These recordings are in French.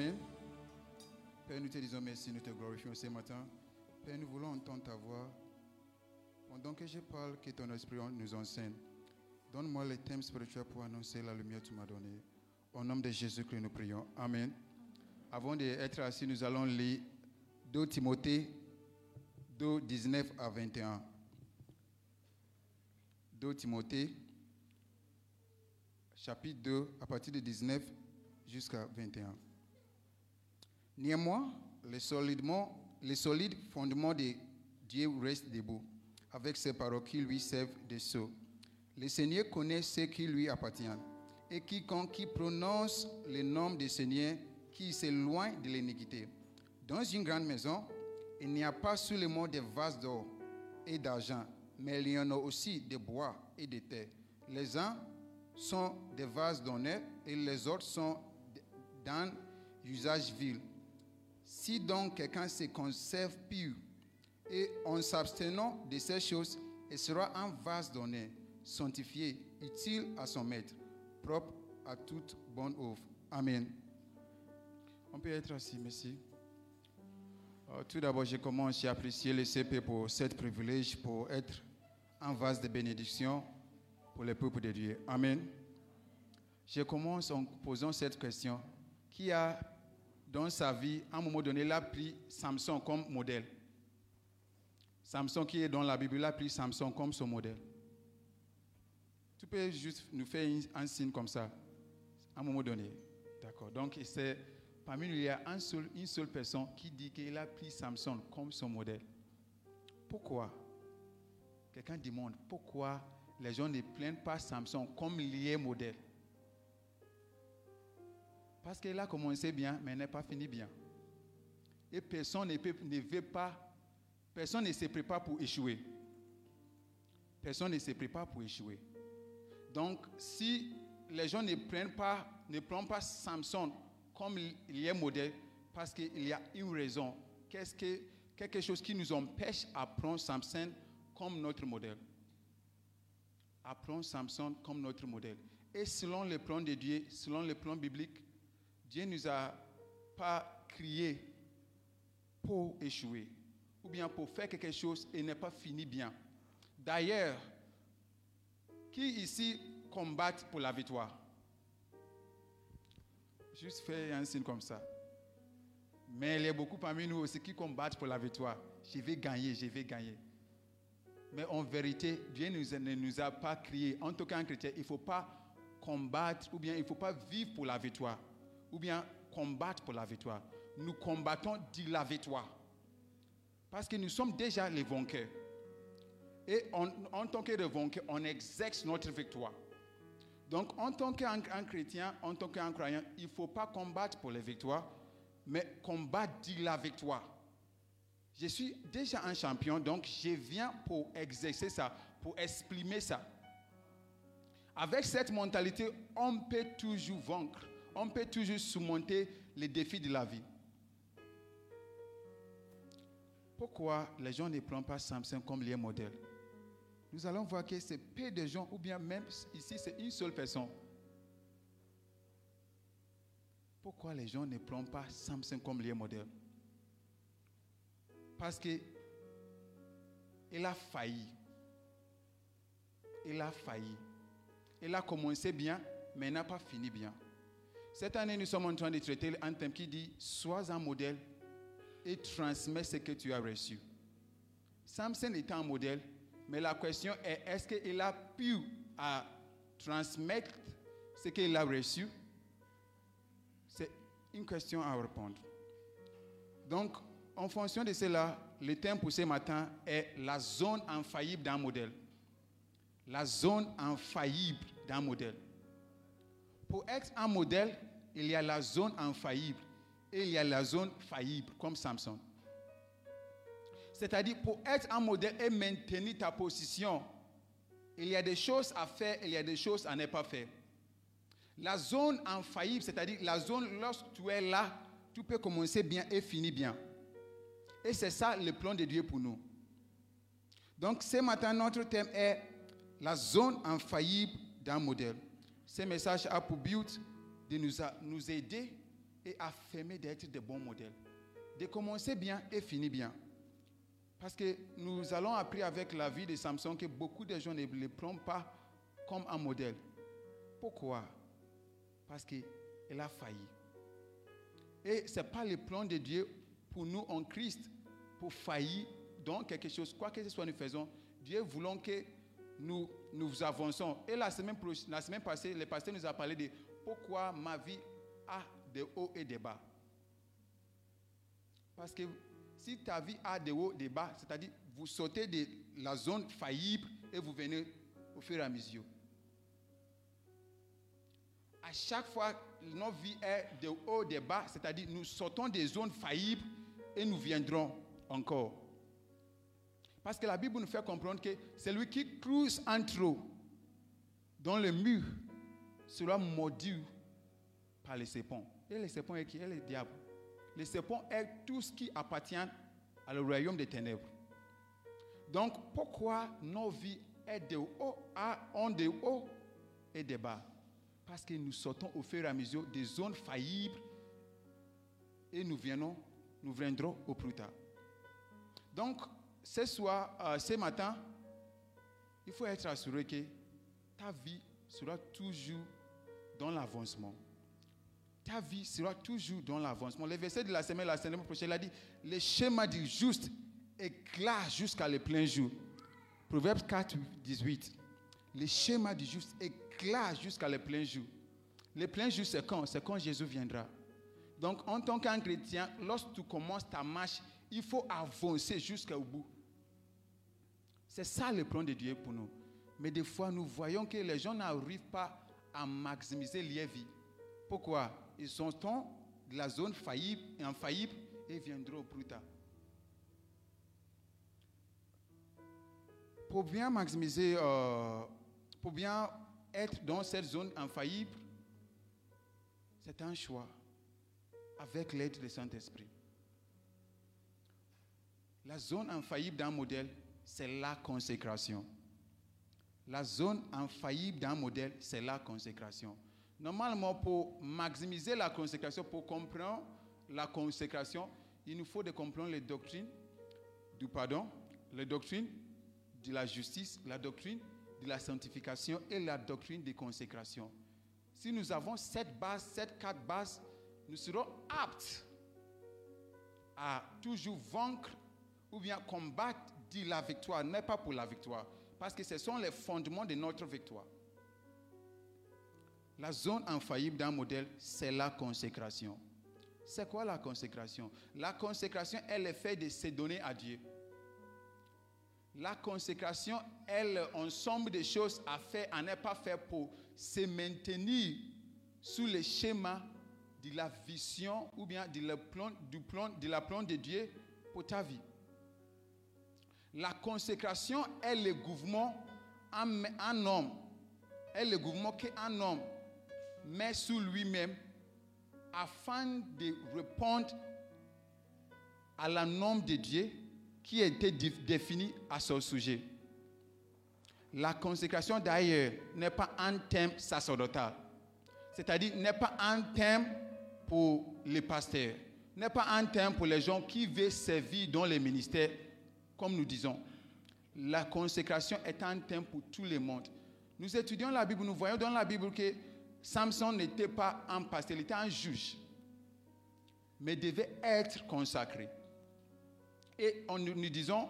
Amen. Père, nous te disons merci, nous te glorifions ce matin. Père, nous voulons entendre ta voix. Pendant que je parle, que ton esprit nous enseigne. Donne-moi les thèmes spirituels pour annoncer la lumière que tu m'as donnée. Au nom de Jésus-Christ, nous prions. Amen. Avant d'être assis, nous allons lire 2 Timothée 2, 19 à 21. 2 Timothée, chapitre 2, à partir de 19 jusqu'à 21. Néanmoins, le, solidement, le solide fondement de Dieu reste debout, avec ses paroles qui lui servent de sceau. Le Seigneur connaît ce qui lui appartient, et quiconque qui prononce le nom du Seigneur, qui s'éloigne de l'iniquité. Dans une grande maison, il n'y a pas seulement des vases d'or et d'argent, mais il y en a aussi de bois et de terre. Les uns sont des vases d'honneur et les autres sont d'un usage vil. Si donc quelqu'un se conserve pur et en s'abstenant de ces choses, il sera un vase d'honneur, sanctifié, utile à son maître, propre à toute bonne œuvre. Amen. On peut être assis, merci. Euh, Tout d'abord, je commence à apprécier le CP pour ce privilège, pour être un vase de bénédiction pour le peuple de Dieu. Amen. Je commence en posant cette question. Qui a, dans sa vie, à un moment donné, l'a pris Samson comme modèle Samson qui est dans la Bible, l'a pris Samson comme son modèle. Tu peux juste nous faire un, signe comme ça, à un moment donné. D'accord. Donc, c'est, parmi nous, il y a une seule personne qui dit qu'il a pris Samson comme son modèle. Pourquoi? Quelqu'un demande pourquoi les gens ne plaignent pas Samson comme lié modèle? Parce qu'il a commencé bien, mais n'est pas fini bien. Et personne ne, peut- ne veut pas, personne ne se prépare pour échouer. Personne ne se prépare pour échouer. Donc, si les gens ne prennent pas, ne prennent pas Samson comme lié modèle, parce qu'il y a une raison. Qu'est-ce que, quelque chose qui nous empêche à prendre Samson comme notre modèle? À prendre Samson comme notre modèle. Et selon le plan de Dieu, selon le plan biblique, Dieu ne nous a pas crié pour échouer, ou bien pour faire quelque chose et n'est pas fini bien. D'ailleurs, qui ici combat pour la victoire? Juste faire un signe comme ça. Mais il y a beaucoup parmi nous aussi qui combattent pour la victoire. Je vais gagner, je vais gagner. Mais en vérité, Dieu ne nous a pas crié. En tout cas, un chrétien, il ne faut pas combattre ou bien il ne faut pas vivre pour la victoire ou bien combattre pour la victoire. Nous combattons de la victoire. Parce que nous sommes déjà les vainqueurs. Et en, tant que vainqueurs, on exerce notre victoire. Donc, en tant qu'un un chrétien, en tant qu'un croyant, il ne faut pas combattre pour les victoires, mais combattre de la victoire. Je suis déjà un champion, donc je viens pour exercer ça, pour exprimer ça. Avec cette mentalité, on peut toujours vaincre, on peut toujours surmonter les défis de la vie. Pourquoi les gens ne prennent pas Samson comme lieu modèle? Nous allons voir que c'est peu de gens, ou bien même ici, c'est une seule personne. Pourquoi les gens ne prennent pas Samson comme lieu modèle? Parce que il a failli. Il a failli. Il a commencé bien, mais n'a pas fini bien. Cette année, nous sommes en train de traiter un thème qui dit Sois un modèle et transmets ce que tu as reçu. Samson est un modèle, mais la question est est-ce qu'il a pu à transmettre ce qu'il a reçu? C'est une question à répondre. Donc, en fonction de cela, le thème pour ce matin est la zone infaillible d'un modèle. La zone infaillible d'un modèle. Pour être un modèle, il y a la zone infaillible et il y a la zone faillible, comme Samson. C'est-à-dire, pour être un modèle et maintenir ta position, il y a des choses à faire, il y a des choses à ne pas faire. La zone infaillible, c'est-à-dire la zone lorsque tu es là, tu peux commencer bien et finir bien. Et c'est ça le plan de Dieu pour nous. Donc ce matin, notre thème est la zone infaillible d'un modèle. Ce message a pour but de nous, nous aider et affirmer d'être de bons modèles. De commencer bien et finir bien. Parce que nous allons apprendre avec la vie de Samson que beaucoup de gens ne le prennent pas comme un modèle. Pourquoi? Parce qu'il a failli. Et ce n'est pas le plan de Dieu pour nous en Christ, pour faillir dans quelque chose, quoi que ce soit nous faisons. Dieu voulant que nous, nous avançons. Et la semaine, la semaine passée, le pasteur nous a parlé de pourquoi ma vie a des hauts et des bas? Parce que si ta vie a des hauts et des bas, c'est-à-dire vous sautez de la zone faillible et vous venez au fur et à mesure. À chaque fois, notre vie est de haut et de bas, c'est-à-dire nous sautons des zones faillibles et nous viendrons encore. Parce que la Bible nous fait comprendre que celui qui cruise en trop dans le mur sera mordu par les serpents. Et les serpents est qui? Est le diable. Les serpents est tout ce qui appartient à le royaume des ténèbres. Donc pourquoi nos vies est de haut à en de haut et de bas? Parce que nous sortons au fur et à mesure des zones faillibles et nous viendrons au plus tard. Donc, ce soir, euh, ce matin, il faut être assuré que ta vie sera toujours dans l'avancement. Ta vie sera toujours dans l'avancement. Le verset de la semaine, la semaine prochaine, il a dit le schéma du juste clair jusqu'à le plein jour. Proverbe 4, 18. Le schéma du juste clair jusqu'à le plein jour. Le plein jour, c'est quand? C'est quand Jésus viendra. Donc, en tant qu'un chrétien, lorsque tu commences ta marche, il faut avancer jusqu'au bout. C'est ça le plan de Dieu pour nous. Mais des fois, nous voyons que les gens n'arrivent pas à maximiser leur. Pourquoi? Ils sont dans la zone faillible infaillible et viendront plus tard. Pour bien maximiser, euh, pour bien être dans cette zone infaillible, c'est un choix avec l'aide du Saint-Esprit. La zone infaillible d'un modèle, c'est la consécration. La zone infaillible d'un modèle, c'est la consécration. Normalement, pour maximiser la consécration, pour comprendre la consécration, il nous faut de comprendre les doctrines du pardon, les doctrines de la justice, la doctrine de la sanctification et la doctrine de consécration. Si nous avons cette base, cette quatre bases, nous serons aptes à toujours vaincre ou bien combattre de la victoire, n'est pas pour la victoire, parce que ce sont les fondements de notre victoire. La zone infaillible d'un modèle, c'est la consécration. C'est quoi la consécration? La consécration est le fait de se donner à Dieu. La consécration est l'ensemble des choses à faire, à ne pas faire pour se maintenir sous le schéma de la vision ou bien de la plan, du plan, de la plan de Dieu pour ta vie. La consécration est le gouvernement un homme, est le qu'un homme met sous lui-même afin de répondre à la norme de Dieu qui a été dé- définie à son sujet. La consécration d'ailleurs n'est pas un thème sacerdotal, c'est-à-dire n'est pas un thème pour les pasteurs, n'est pas un thème pour les gens qui veulent servir dans les ministères, comme nous disons. La consécration est un thème pour tout le monde. Nous étudions la Bible, nous voyons dans la Bible que Samson n'était pas un pasteur, il était un juge, mais devait être consacré. Et on, nous disons,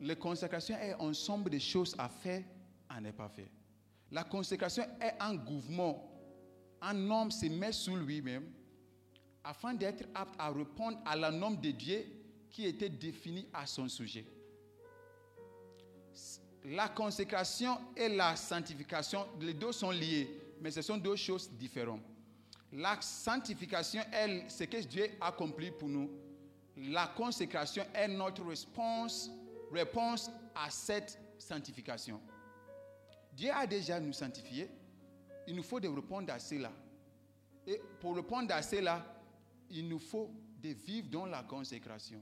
la consécration est un ensemble de choses à faire, à ne pas faire. La consécration est un gouvernement. Un homme se met sous lui-même afin d'être apte à répondre à la norme de Dieu qui était définie à son sujet. La consécration et la sanctification, les deux sont liés, mais ce sont deux choses différentes. La sanctification est ce que Dieu a accompli pour nous. La consécration est notre réponse, réponse à cette sanctification. Dieu a déjà nous sanctifiés. Il nous faut de répondre à cela. Et pour répondre à cela, il nous faut de vivre dans la consécration.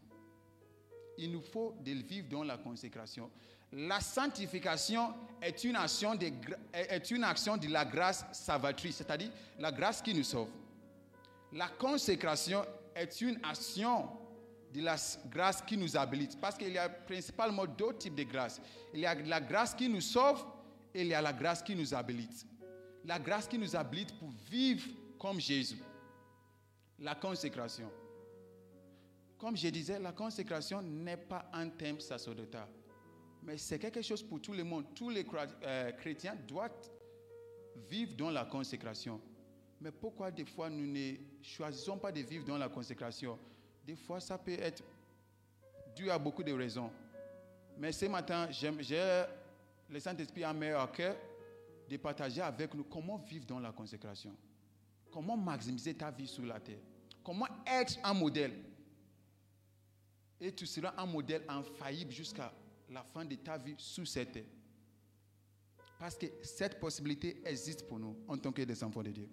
Il nous faut de vivre dans la consécration. La sanctification est une action de, la grâce salvatrice, c'est-à-dire la grâce qui nous sauve. La consécration est une action de la grâce qui nous habilite. Parce qu'il y a principalement deux types de grâce. Il y a la grâce qui nous sauve et il y a la grâce qui nous habilite. La grâce qui nous habilite pour vivre comme Jésus. La consécration. Comme je disais, la consécration n'est pas un thème sacerdotal. Mais c'est quelque chose pour tout le monde. Tous les euh, chrétiens doivent vivre dans la consécration. Mais pourquoi des fois nous ne choisissons pas de vivre dans la consécration? Des fois, ça peut être dû à beaucoup de raisons. Mais ce matin, j'ai le Saint-Esprit à meilleur cœur de partager avec nous comment vivre dans la consécration. Comment maximiser ta vie sur la terre. Comment être un modèle. Et tu seras un modèle infaillible jusqu'à la fin de ta vie sous cette terre. Parce que cette possibilité existe pour nous en tant que des enfants de Dieu.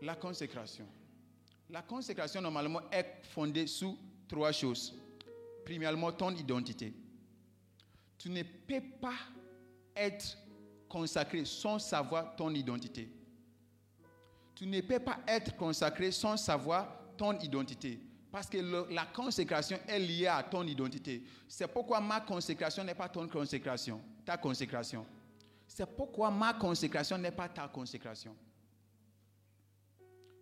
La consécration. La consécration, normalement, est fondée sur trois choses. Premièrement, ton identité. Tu ne peux pas être consacré sans savoir ton identité. Tu ne peux pas être consacré sans savoir ton identité. Parce que la consécration est liée à ton identité. C'est pourquoi ma consécration n'est pas ton consécration, ta consécration. C'est pourquoi ma consécration n'est pas ta consécration.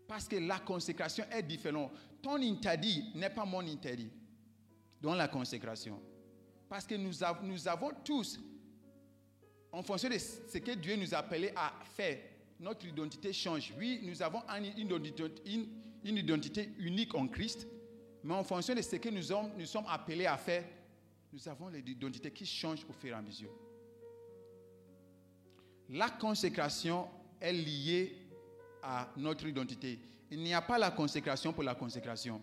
Parce que la consécration est différente. Ton interdit n'est pas mon interdit dans la consécration. Parce que nous, av- nous avons tous, en fonction de ce que Dieu nous a appelé à faire, notre identité change. Oui, nous avons une identité unique en Christ, mais en fonction de ce que nous sommes, appelés à faire, nous avons l'identité qui change au fur et à mesure. La consécration est liée à notre identité. Il n'y a pas la consécration pour la consécration.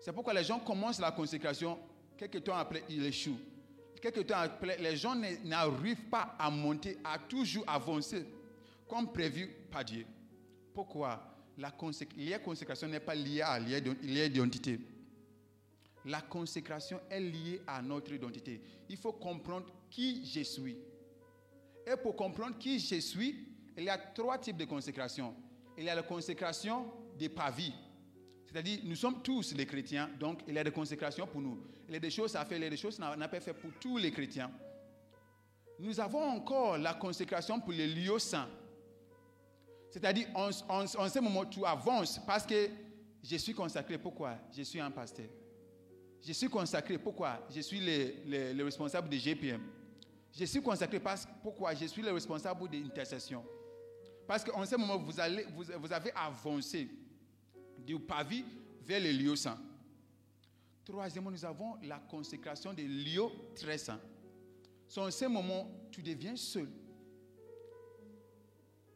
C'est pourquoi les gens commencent la consécration, quelques temps après, ils échouent. Quelques temps après, les gens n'arrivent pas à monter, à toujours avancer comme prévu par Dieu. Pourquoi? La consécration n'est pas liée à l'identité. La consécration est liée à notre identité. Il faut comprendre qui je suis. Et pour comprendre qui je suis, il y a trois types de consécration. Il y a la consécration des pavis. C'est-à-dire, nous sommes tous des chrétiens, donc il y a des consécrations pour nous. Il y a des choses à faire, il y a des choses qu'on n'a pas fait pour tous les chrétiens. Nous avons encore la consécration pour les lieux saints. C'est-à-dire, en ce moment, tu avances parce que je suis consacré. Pourquoi? Je suis un pasteur. Je suis consacré. Pourquoi? Je suis le, le- le responsable de GPM. Je suis consacré parce pourquoi? Je suis le responsable de l'intercession. Parce qu'en ce moment, vous, allez, vous, avez avancé du pavis vers les lieux saints. Troisièmement, nous avons la consécration des lieux très saints. C'est en ce moment, tu deviens seul.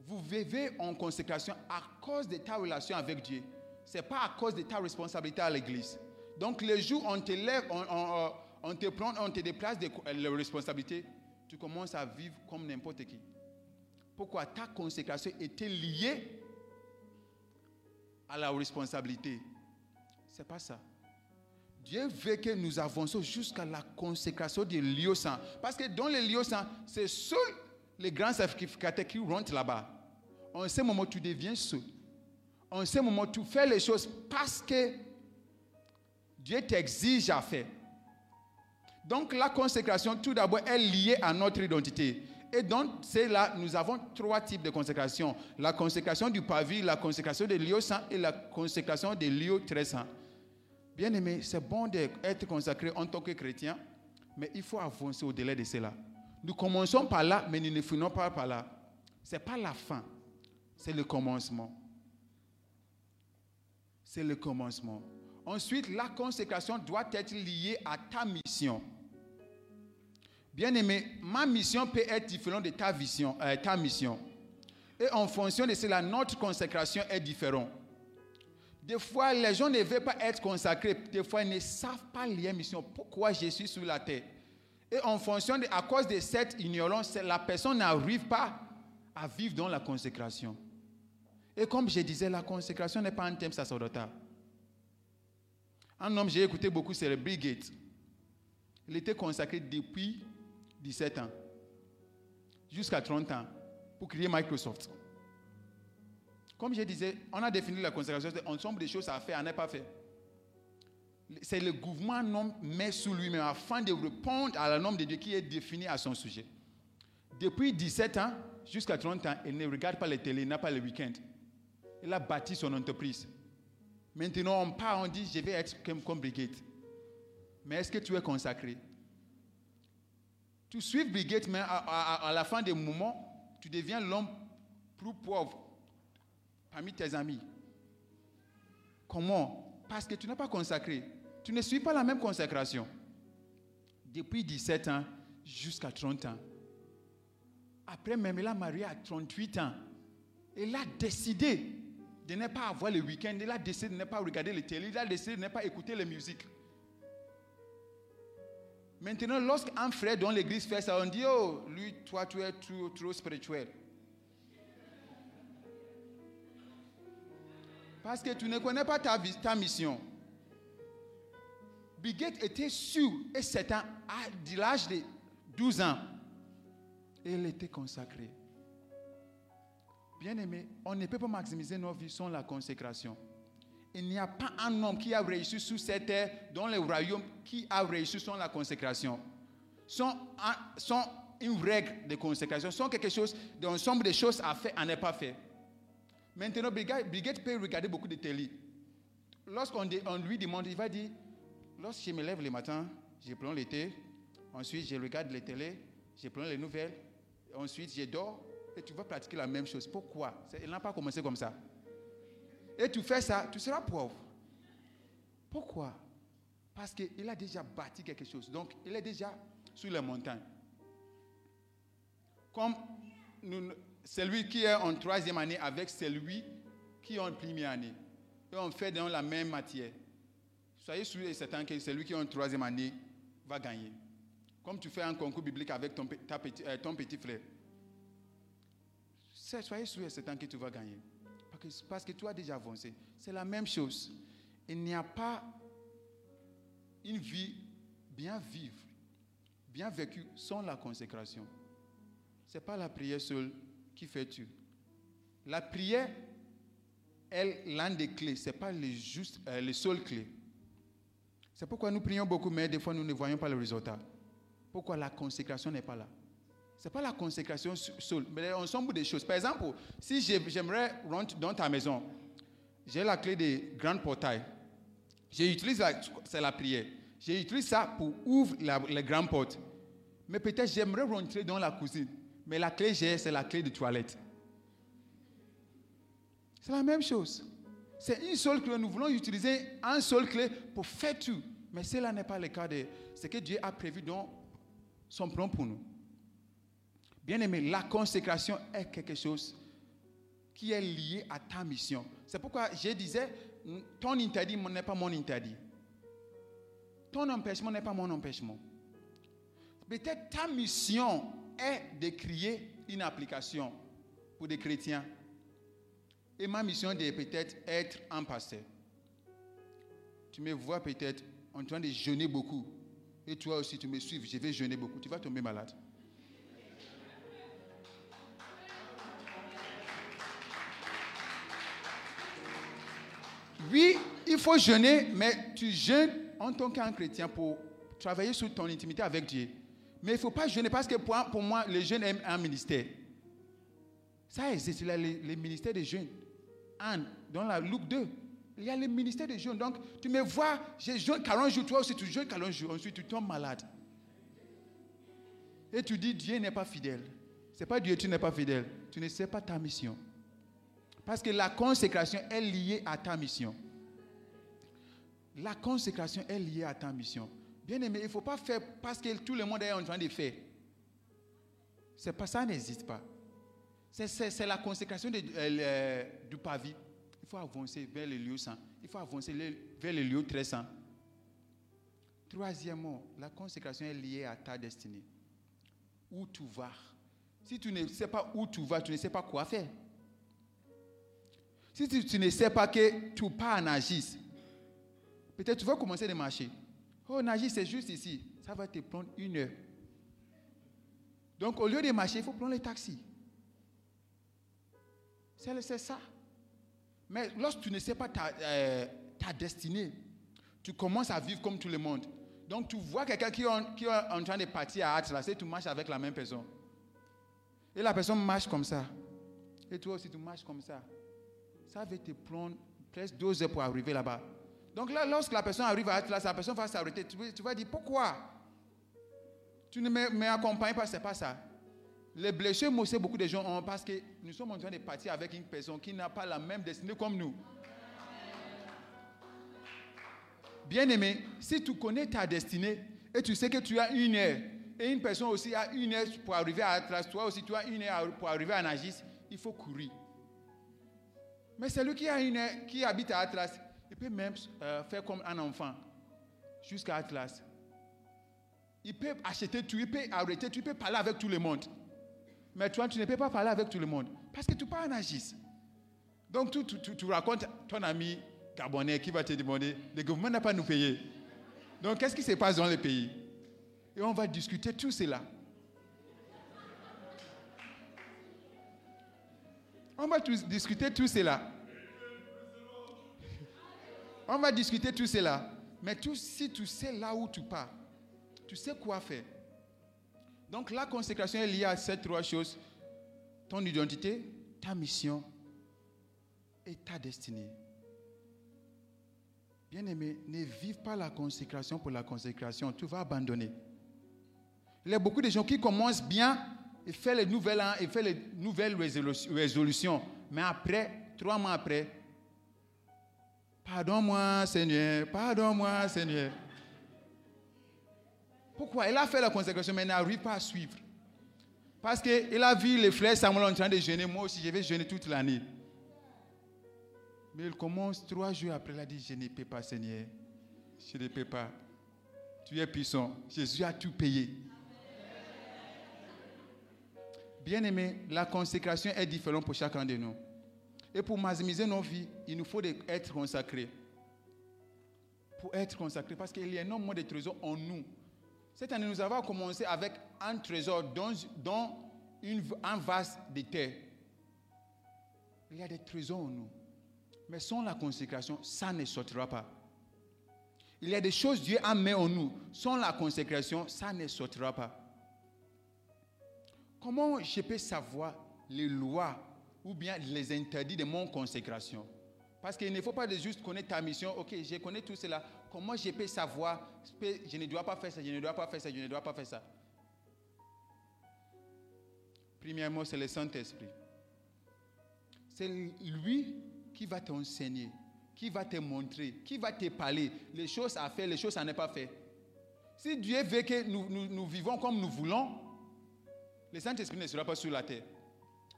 Vous vivez en consécration à cause de ta relation avec Dieu. Ce n'est pas à cause de ta responsabilité à l'église. Donc, le jour où on te lève, on, on- te prend, on te déplace de la responsabilité, tu commences à vivre comme n'importe qui. Pourquoi? Ta consécration était liée à la responsabilité. C'est pas ça. Dieu veut que nous avancions jusqu'à la consécration des lieux saints. Parce que dans les lieux saints, c'est seuls les grands sacrificateurs qui rentrent là-bas. En ce moment, tu deviens seul. En ce moment, tu fais les choses parce que Dieu t'exige à faire. Donc la consécration, tout d'abord, est liée à notre identité. Et donc, c'est nous avons trois types de consécration. La consécration du pavis, la consécration des lieux saints et la consécration des lieux très saints. Bien aimé, c'est bon d'être consacré en tant que chrétien, mais il faut avancer au-delà de cela. Nous commençons par là, mais nous ne finissons pas par là. Ce n'est pas la fin, c'est le commencement. C'est le commencement. Ensuite, la consécration doit être liée à ta mission. Bien aimé, ma mission peut être différente de ta, vision, euh, ta mission. Et en fonction de cela, notre consécration est différente. Des fois, les gens ne veulent pas être consacrés. Des fois, ils ne savent pas lier mission. Pourquoi je suis sur la terre? Et en fonction de, à cause de cette ignorance, la personne n'arrive pas à vivre dans la consécration. Et comme je disais, la consécration n'est pas un thème sacerdotal. Un homme, j'ai écouté beaucoup, c'est le Bill. Il était consacré depuis 17 ans, jusqu'à 30 ans, pour créer Microsoft. Comme je disais, on a défini la consécration, ensemble des choses à faire, à ne pas faire. C'est le gouvernement non met sous lui-même afin de répondre à la norme de Dieu qui est définie à son sujet. Depuis 17 ans jusqu'à 30 ans, il ne regarde pas les télé, il n'a pas le week-end. Il a bâti son entreprise. Maintenant, on part, on dit, je vais être comme, Brigitte. Mais est-ce que tu es consacré? Tu suis Brigitte, mais à, la fin des moments, tu deviens l'homme plus pauvre parmi tes amis. Comment? Parce que tu n'es pas consacré. Tu ne suis pas la même consécration. Depuis 17 ans jusqu'à 30 ans. Après même, il a à 38 ans. Il a décidé de ne pas avoir le week-end. Il a décidé de ne pas regarder les télé. Il a décidé de ne pas écouter les musiques. Maintenant, lorsqu'un frère dans l'église fait ça, on dit, oh, lui, toi, tu es trop, trop spirituel. Parce que tu ne connais pas ta, ta mission. Bigot était sûr et certain à l'âge de 12 ans. Il était consacré. Bien aimé, on ne peut pas maximiser nos vies sans la consécration. Il n'y a pas un homme qui a réussi sur cette terre dans le royaume qui a réussi sans la consécration. Sans, un- sans une règle de consécration, sans quelque chose, de choses à faire, à ne pas faire. Maintenant, Brigade peut regarder beaucoup de télé. Lorsqu'on lui demande, il va dire, lorsque je me lève le matin, je prends le thé, ensuite je regarde les télé, je prends les nouvelles, ensuite je dors, et tu vas pratiquer la même chose. Pourquoi? Il n'a pas commencé comme ça. Et tu fais ça, tu seras pauvre. Pourquoi? Parce qu'il a déjà bâti quelque chose. Donc, il est déjà sur les montagnes. Comme celui qui est en troisième année avec celui qui est en première année. Et on fait dans la même matière. Soyez sûr et certain que celui qui est en troisième année va gagner. Comme tu fais un concours biblique avec ton, euh, ton petit frère. C'est- Soyez sûr et certain que tu vas gagner. Parce que, parce que tu as déjà avancé. C'est la même chose. Il n'y a pas une vie bien vivre, bien vécue sans la consécration. Ce n'est pas la prière seule qui fait tu. La prière est l'un des clés, ce n'est pas les, juste, euh, les seules clés. C'est pourquoi nous prions beaucoup, mais des fois nous ne voyons pas le résultat. Pourquoi la consécration n'est pas là? N'est pas la consécration seule, mais l'ensemble des choses. Par exemple, si j'ai- j'aimerais rentrer dans ta maison, j'ai la clé des grands portails. J'utilise la, c'est la prière. J'utilise ça pour ouvrir les grandes portes. Mais peut-être j'aimerais rentrer dans la cuisine. Mais la clé j'ai, c'est la clé de toilette. C'est la même chose. C'est une seule clé. Nous voulons utiliser un seul clé pour faire tout. Mais cela n'est pas le cas de ce que Dieu a prévu dans son plan pour nous. Bien aimé, la consécration est quelque chose qui est lié à ta mission. C'est pourquoi je disais, ton interdit n'est pas mon interdit. Ton empêchement n'est pas mon empêchement. Peut-être ta mission est de créer une application pour des chrétiens. Et ma mission est peut-être être un pasteur. Tu me vois peut-être en train de jeûner beaucoup. Et toi aussi, tu me suives, je vais jeûner beaucoup. Tu vas tomber malade. Oui, il faut jeûner, mais tu jeûnes en tant qu'un chrétien pour travailler sur ton intimité avec Dieu. Mais il ne faut pas jeûner parce que pour, moi, le jeûne est un ministère. Ça existe, il y a les, ministères de jeûne. Anne, dans la Luc 2, il y a le ministère de jeûne. Donc, tu me vois, je jeûne 40 jours, toi aussi tu jeûnes 40 jours, ensuite tu tombes malade. Et tu dis, Dieu n'est pas fidèle. Ce n'est pas Dieu, tu n'es pas fidèle. Tu ne sais pas ta mission. Parce que la consécration est liée à ta mission. La consécration est liée à ta mission. Bien aimé, il ne faut pas faire parce que tout le monde est en train de faire. C'est pas ça n'existe pas. C'est la consécration de, euh, du pavis. Il faut avancer vers le lieu saint. Il faut avancer vers le lieu très saint. Troisièmement, la consécration est liée à ta destinée. Où tu vas. Si tu ne sais pas où tu vas, tu ne sais pas quoi faire. Si tu, ne sais pas que tu pars en Agis, peut-être tu vas commencer à marcher. Oh, Nagis, c'est juste ici. Ça va te prendre une heure. Donc, au lieu de marcher, il faut prendre le taxi. C'est ça. Mais lorsque tu ne sais pas ta, euh, ta, destinée, tu commences à vivre comme tout le monde. Donc, tu vois quelqu'un qui, qui, est en train de partir à Atlas et tu marches avec la même personne. Et la personne marche comme ça. Et toi aussi, tu marches comme ça ça va te prendre presque deux heures pour arriver là-bas. Donc là, lorsque la personne arrive à Atlas, la personne va s'arrêter. Tu, vas dire, pourquoi? Tu ne m'accompagnes pas, c'est pas ça. Les blessures, moi aussi, beaucoup de gens ont parce que nous sommes en train de partir avec une personne qui n'a pas la même destinée comme nous. Bien aimé, si tu connais ta destinée et tu sais que tu as une heure, et une personne aussi a une heure pour arriver à Atlas, toi aussi tu as une heure pour arriver à Nagis, il faut courir. Mais celui qui, a une, qui habite à Atlas, il peut même euh, faire comme un enfant jusqu'à Atlas. Il peut acheter tout, il peut arrêter tout, il peut parler avec tout le monde. Mais toi, tu ne peux pas parler avec tout le monde parce que tu parles en agis. Donc, tu, tu, racontes ton ami gabonais qui va te demander le gouvernement n'a pas nous payer. Donc, qu'est-ce qui se passe dans le pays? Et on va discuter tout cela. On va discuter tout cela. On va discuter tout cela. Mais si tu sais là où tu pars, tu sais quoi faire. Donc la consécration est liée à ces trois choses. Ton identité, ta mission et ta destinée. Bien-aimé, ne vive pas la consécration pour la consécration. Tu vas abandonner. Il y a beaucoup de gens qui commencent bien, il fait les nouvelles, nouvelles résolutions. Mais après, trois mois après, pardonne-moi Seigneur, pardonne-moi Seigneur. Pourquoi? Il a fait la consécration, mais il n'arrive pas à suivre. Parce qu'il a vu les frères Samuel en train de jeûner. Moi aussi, je vais jeûner toute l'année. Mais il commence trois jours après, il a dit, je ne peux pas Seigneur. Je ne peux pas. Tu es puissant. Jésus a tout payé. Bien-aimé, la consécration est différente pour chacun de nous. Et pour maximiser nos vies, il nous faut être consacrés. Pour être consacrés, parce qu'il y a énormément de trésors en nous. Cette année, nous avons commencé avec un trésor dans, un vase de terre. Il y a des trésors en nous. Mais sans la consécration, ça ne sortira pas. Il y a des choses Dieu a mis en nous. Sans la consécration, ça ne sortira pas. Comment je peux savoir les lois ou bien les interdits de mon consécration? Parce qu'il ne faut pas juste connaître ta mission. Ok, je connais tout cela. Comment je peux savoir? Je ne dois pas faire ça, je ne dois pas faire ça, je ne dois pas faire ça Premièrement, c'est le Saint-Esprit. C'est lui qui va t'enseigner. qui va te montrer, qui va te parler les choses à faire, les choses à ne pas faire. Si Dieu veut que nous, nous, vivons comme nous voulons, le Saint-Esprit ne sera pas sur la terre.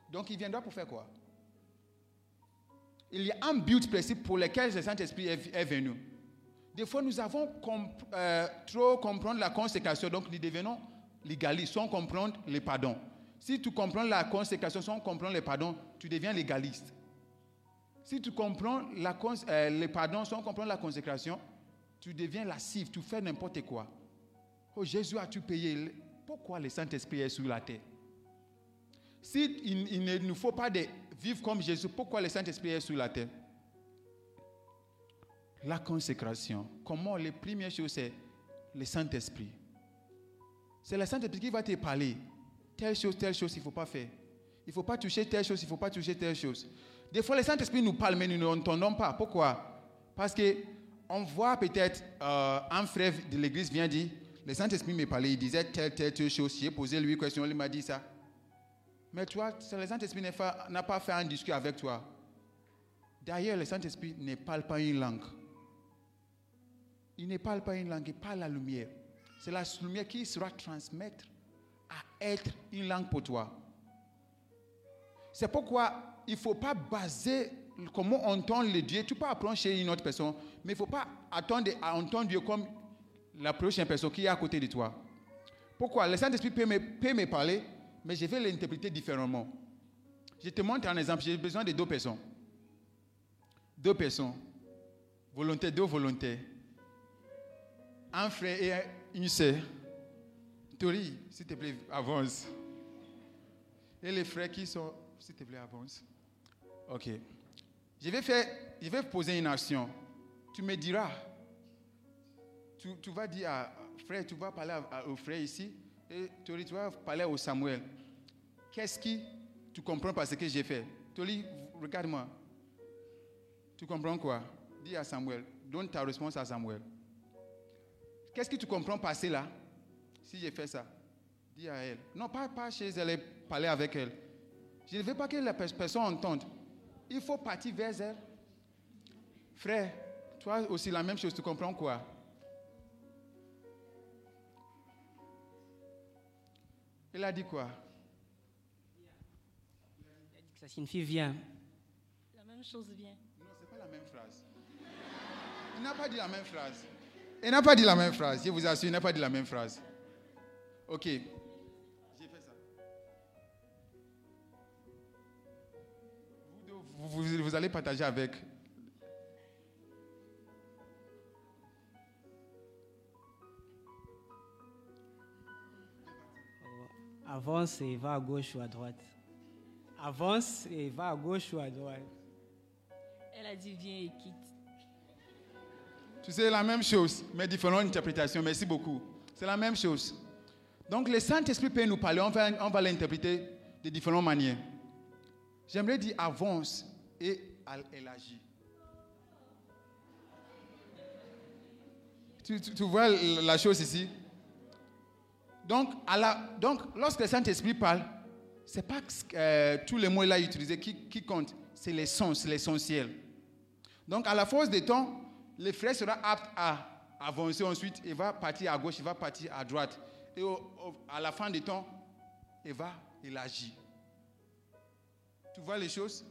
Donc il viendra pour faire quoi? Il y a un but précis pour lequel le Saint-Esprit est, venu. Des fois, nous avons euh, trop comprendre la consécration, donc nous devenons légalistes sans comprendre les pardons. Si tu comprends la consécration sans comprendre les pardons, tu deviens légaliste. Si tu comprends la euh, les pardons sans comprendre la consécration, tu deviens lascif, tu fais n'importe quoi. Oh Jésus, as-tu payé? Pourquoi le Saint-Esprit est sur la terre? Si il, il ne nous faut pas de vivre comme Jésus, pourquoi le Saint-Esprit est sur la terre? La consécration. Comment les premières choses, c'est le Saint-Esprit. C'est le Saint-Esprit qui va te parler. Telle chose, telle chose, il ne faut pas faire. Il ne faut pas toucher telle chose, il ne faut pas toucher telle chose. Des fois, le Saint-Esprit nous parle, mais nous n'entendons pas. Pourquoi? Parce que on voit peut-être euh, un frère de l'église vient dire, le Saint-Esprit me parlait, il disait telle, telle, telle chose. J'ai posé lui une question, il m'a dit ça. Mais toi, le Saint-Esprit n'a pas- fait un discours avec toi. D'ailleurs, le Saint-Esprit ne parle pas une langue. Il ne parle pas une langue, il parle la lumière. C'est la lumière qui sera transmettre à être une langue pour toi. C'est pourquoi il ne faut pas baser comment on entend le Dieu. Tu peux apprendre chez une autre personne, mais il ne faut pas attendre à entendre Dieu comme la prochaine personne qui est à côté de toi. Pourquoi? Le Saint-Esprit peut me, peut me parler, mais je vais l'interpréter différemment. Je te montre un exemple. J'ai besoin de deux personnes. Deux personnes. Volontaires, deux volontaires. Un frère et une sœur. Tori, s'il te plaît, avance. Et les frères qui sont, s'il te plaît, avance. Ok. Je vais faire, je vais poser une action. Tu me diras. Tu, vas dire à frère, tu vas parler au frère ici. Et Tori, tu vas parler au Samuel. Qu'est-ce qui tu comprends par ce que j'ai fait? Tori, regarde-moi. Tu comprends quoi? Dis à Samuel. Donne ta réponse à Samuel. Qu'est-ce que tu comprends par cela? Si j'ai fait ça, dis à elle. Non, pas, pas chez elle, et parler avec elle. Je ne veux pas que la pers- personne entende. Il faut partir vers elle. Frère, toi aussi la même chose, tu comprends quoi? Il a dit quoi? Ça signifie viens. La même chose vient. Non, c'est pas la même phrase. Il n'a pas dit la même phrase. Il n'a pas dit la même phrase. Je vous assure, il n'a pas dit la même phrase. Ok. J'ai fait ça. Vous, deux, vous, vous- vous allez partager avec. Avance et va à gauche ou à droite. Avance et va à gauche ou à droite. Elle a dit viens et quitte. Tu sais, la même chose, mais différentes interprétations. Merci beaucoup. C'est la même chose. Donc, le Saint-Esprit peut nous parler, on va, on va l'interpréter de différentes manières. J'aimerais dire avance et elle, elle agit. Tu, tu- tu vois la chose ici? Donc, lorsque le Saint-Esprit parle, ce n'est pas euh, tous les mots qu'il a utilisés qui, qui comptent, c'est l'essence, l'essentiel. Donc, à la force des temps, le frère sera apte à avancer ensuite. Il va partir à gauche, il va partir à droite. Et à la fin des temps, il va, il agit. Tu vois les choses?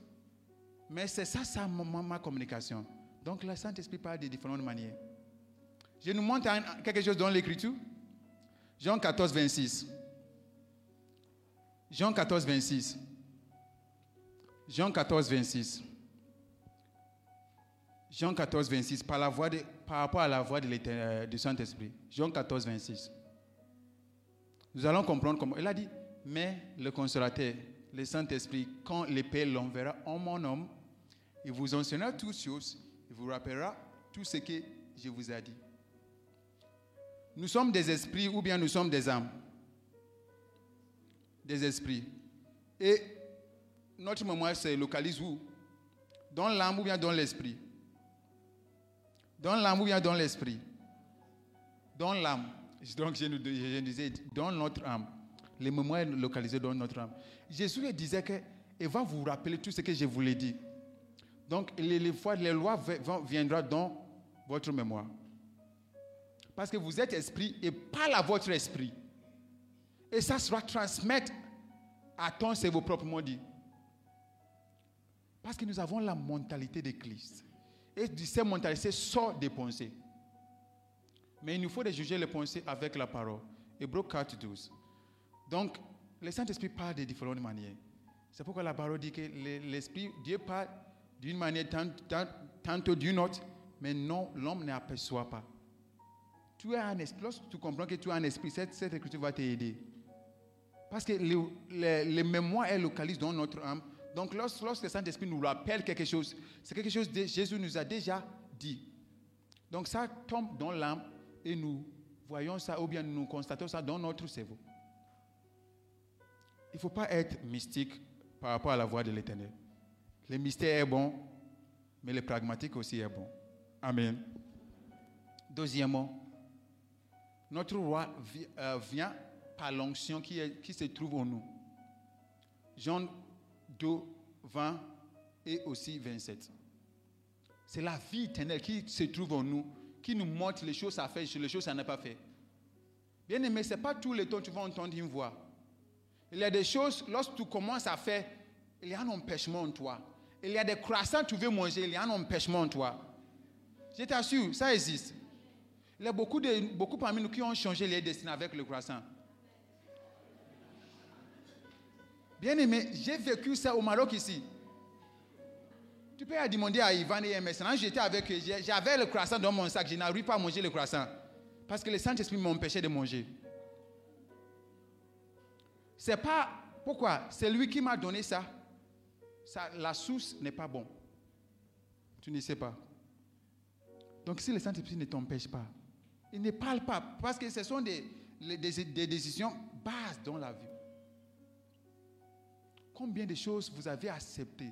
Mais c'est ça, ça, ma, ma- communication. Donc, le Saint-Esprit parle de différentes manières. Je nous montre quelque chose dans l'Écriture. Jean 14, 26. Jean 14, 26. Jean 14, 26. Jean 14, 26, par, la voix de- par rapport à la voix de euh, du Saint-Esprit. Jean 14, 26. Nous allons comprendre comment. Il a dit, mais le consolateur, le Saint-Esprit, quand le Père l'enverra en mon nom, il vous enseignera toutes choses, il vous rappellera tout ce que je vous ai dit. Nous sommes des esprits ou bien nous sommes des âmes? Des esprits. Et notre mémoire se localise où? Dans l'âme ou bien dans l'esprit? Dans l'âme ou bien dans l'esprit? Dans l'âme. Donc je, je disais, dans notre âme. Les mémoires localisées dans notre âme. Jésus disait qu'il va vous rappeler tout ce que je vous l'ai dit. Donc, les, les, lois viendront dans votre mémoire. Parce que vous êtes esprit et parle à votre esprit. Et ça sera transmettre à ton cerveau proprement dit. Parce que nous avons la mentalité de Christ. Et cette mentalité sort des pensées. Mais il nous faut juger les pensées avec la parole. Hébreu 4, 12. Donc, le Saint-Esprit parle de différentes manières. C'est pourquoi la parole dit que le- l'Esprit, Dieu parle d'une manière, tant- tant- tantôt d'une autre, mais non, l'homme n'aperçoit pas. Tu as un esprit, lorsque tu comprends que tu as un esprit, cette, cette écriture va t'aider. Parce que le, le- le mémoire est localisé dans notre âme. Donc, lorsque, lorsque le Saint-Esprit nous rappelle quelque chose, c'est quelque chose que Jésus nous a déjà dit. Donc, ça tombe dans l'âme et nous voyons ça ou bien nous constatons ça dans notre cerveau. Il ne faut pas être mystique par rapport à la voix de l'éternel. Le mystère est bon, mais le pragmatique aussi est bon. Amen. Deuxièmement, notre roi euh, vient par l'onction qui, se trouve en nous. Jean 2, 20 et aussi 27. C'est la vie éternelle qui se trouve en nous, qui nous montre les choses à faire, les choses à ne pas faire. Bien aimé, ce n'est pas tous les temps que tu vas entendre une voix. Il y a des choses, lorsque tu commences à faire, il y a un empêchement en toi. Il y a des croissants que tu veux manger, il y a un empêchement en toi. Je t'assure, ça existe. Il y a beaucoup, parmi nous qui ont changé les destinées avec le croissant. Bien aimé, j'ai vécu ça au Maroc ici. Tu peux demander à Ivan et maintenant j'étais avec j'avais le croissant dans mon sac, je n'arrive pas à manger le croissant. Parce que le Saint-Esprit m'empêchait de manger. C'est pas. Pourquoi? C'est lui qui m'a donné ça. ça. La source n'est pas bon. Tu ne sais pas. Donc si le Saint-Esprit ne t'empêche pas, il ne parle pas. Parce que ce sont des, des- décisions bases dans la vie. Combien de choses vous avez acceptées?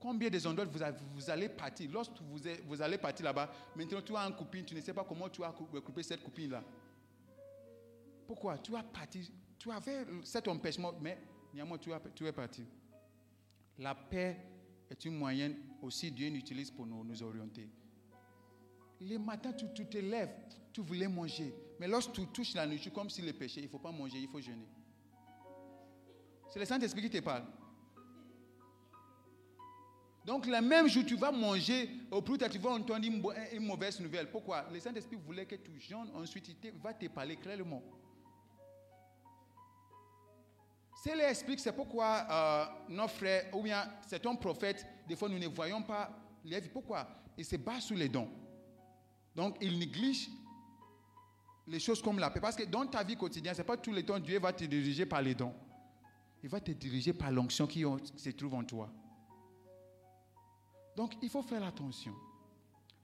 Combien des endroits vous, avez- allez partir? Lorsque vous, allez partir là-bas, maintenant tu as une copine, tu ne sais pas comment tu as cou- coupé cette copine-là. Pourquoi? Tu as parti, tu avais cet empêchement, mais néanmoins tu, as, tu es parti. La paix est une moyenne aussi Dieu utilise pour nous orienter. Le matin, tu, te lèves, tu voulais manger. Mais lorsque tu touches la nourriture, comme si le péché, il ne faut pas manger, il faut jeûner. C'est le Saint-Esprit qui te parle. Donc, le même jour, tu vas manger, au plus tard, tu vas entendre une, mauvaise nouvelle. Pourquoi? Le Saint-Esprit voulait que tu jeûnes, ensuite, il va te parler clairement. C'est l'explique, c'est pourquoi euh, nos frères, ou bien c'est un prophète, des fois nous ne voyons pas les vies. Pourquoi? Il se bat sur les dons. Donc, il néglige les choses comme la paix. Parce que dans ta vie quotidienne, ce n'est pas tous les temps Dieu va te diriger par les dons. Il va te diriger par l'onction qui se trouve en toi. Donc, il faut faire attention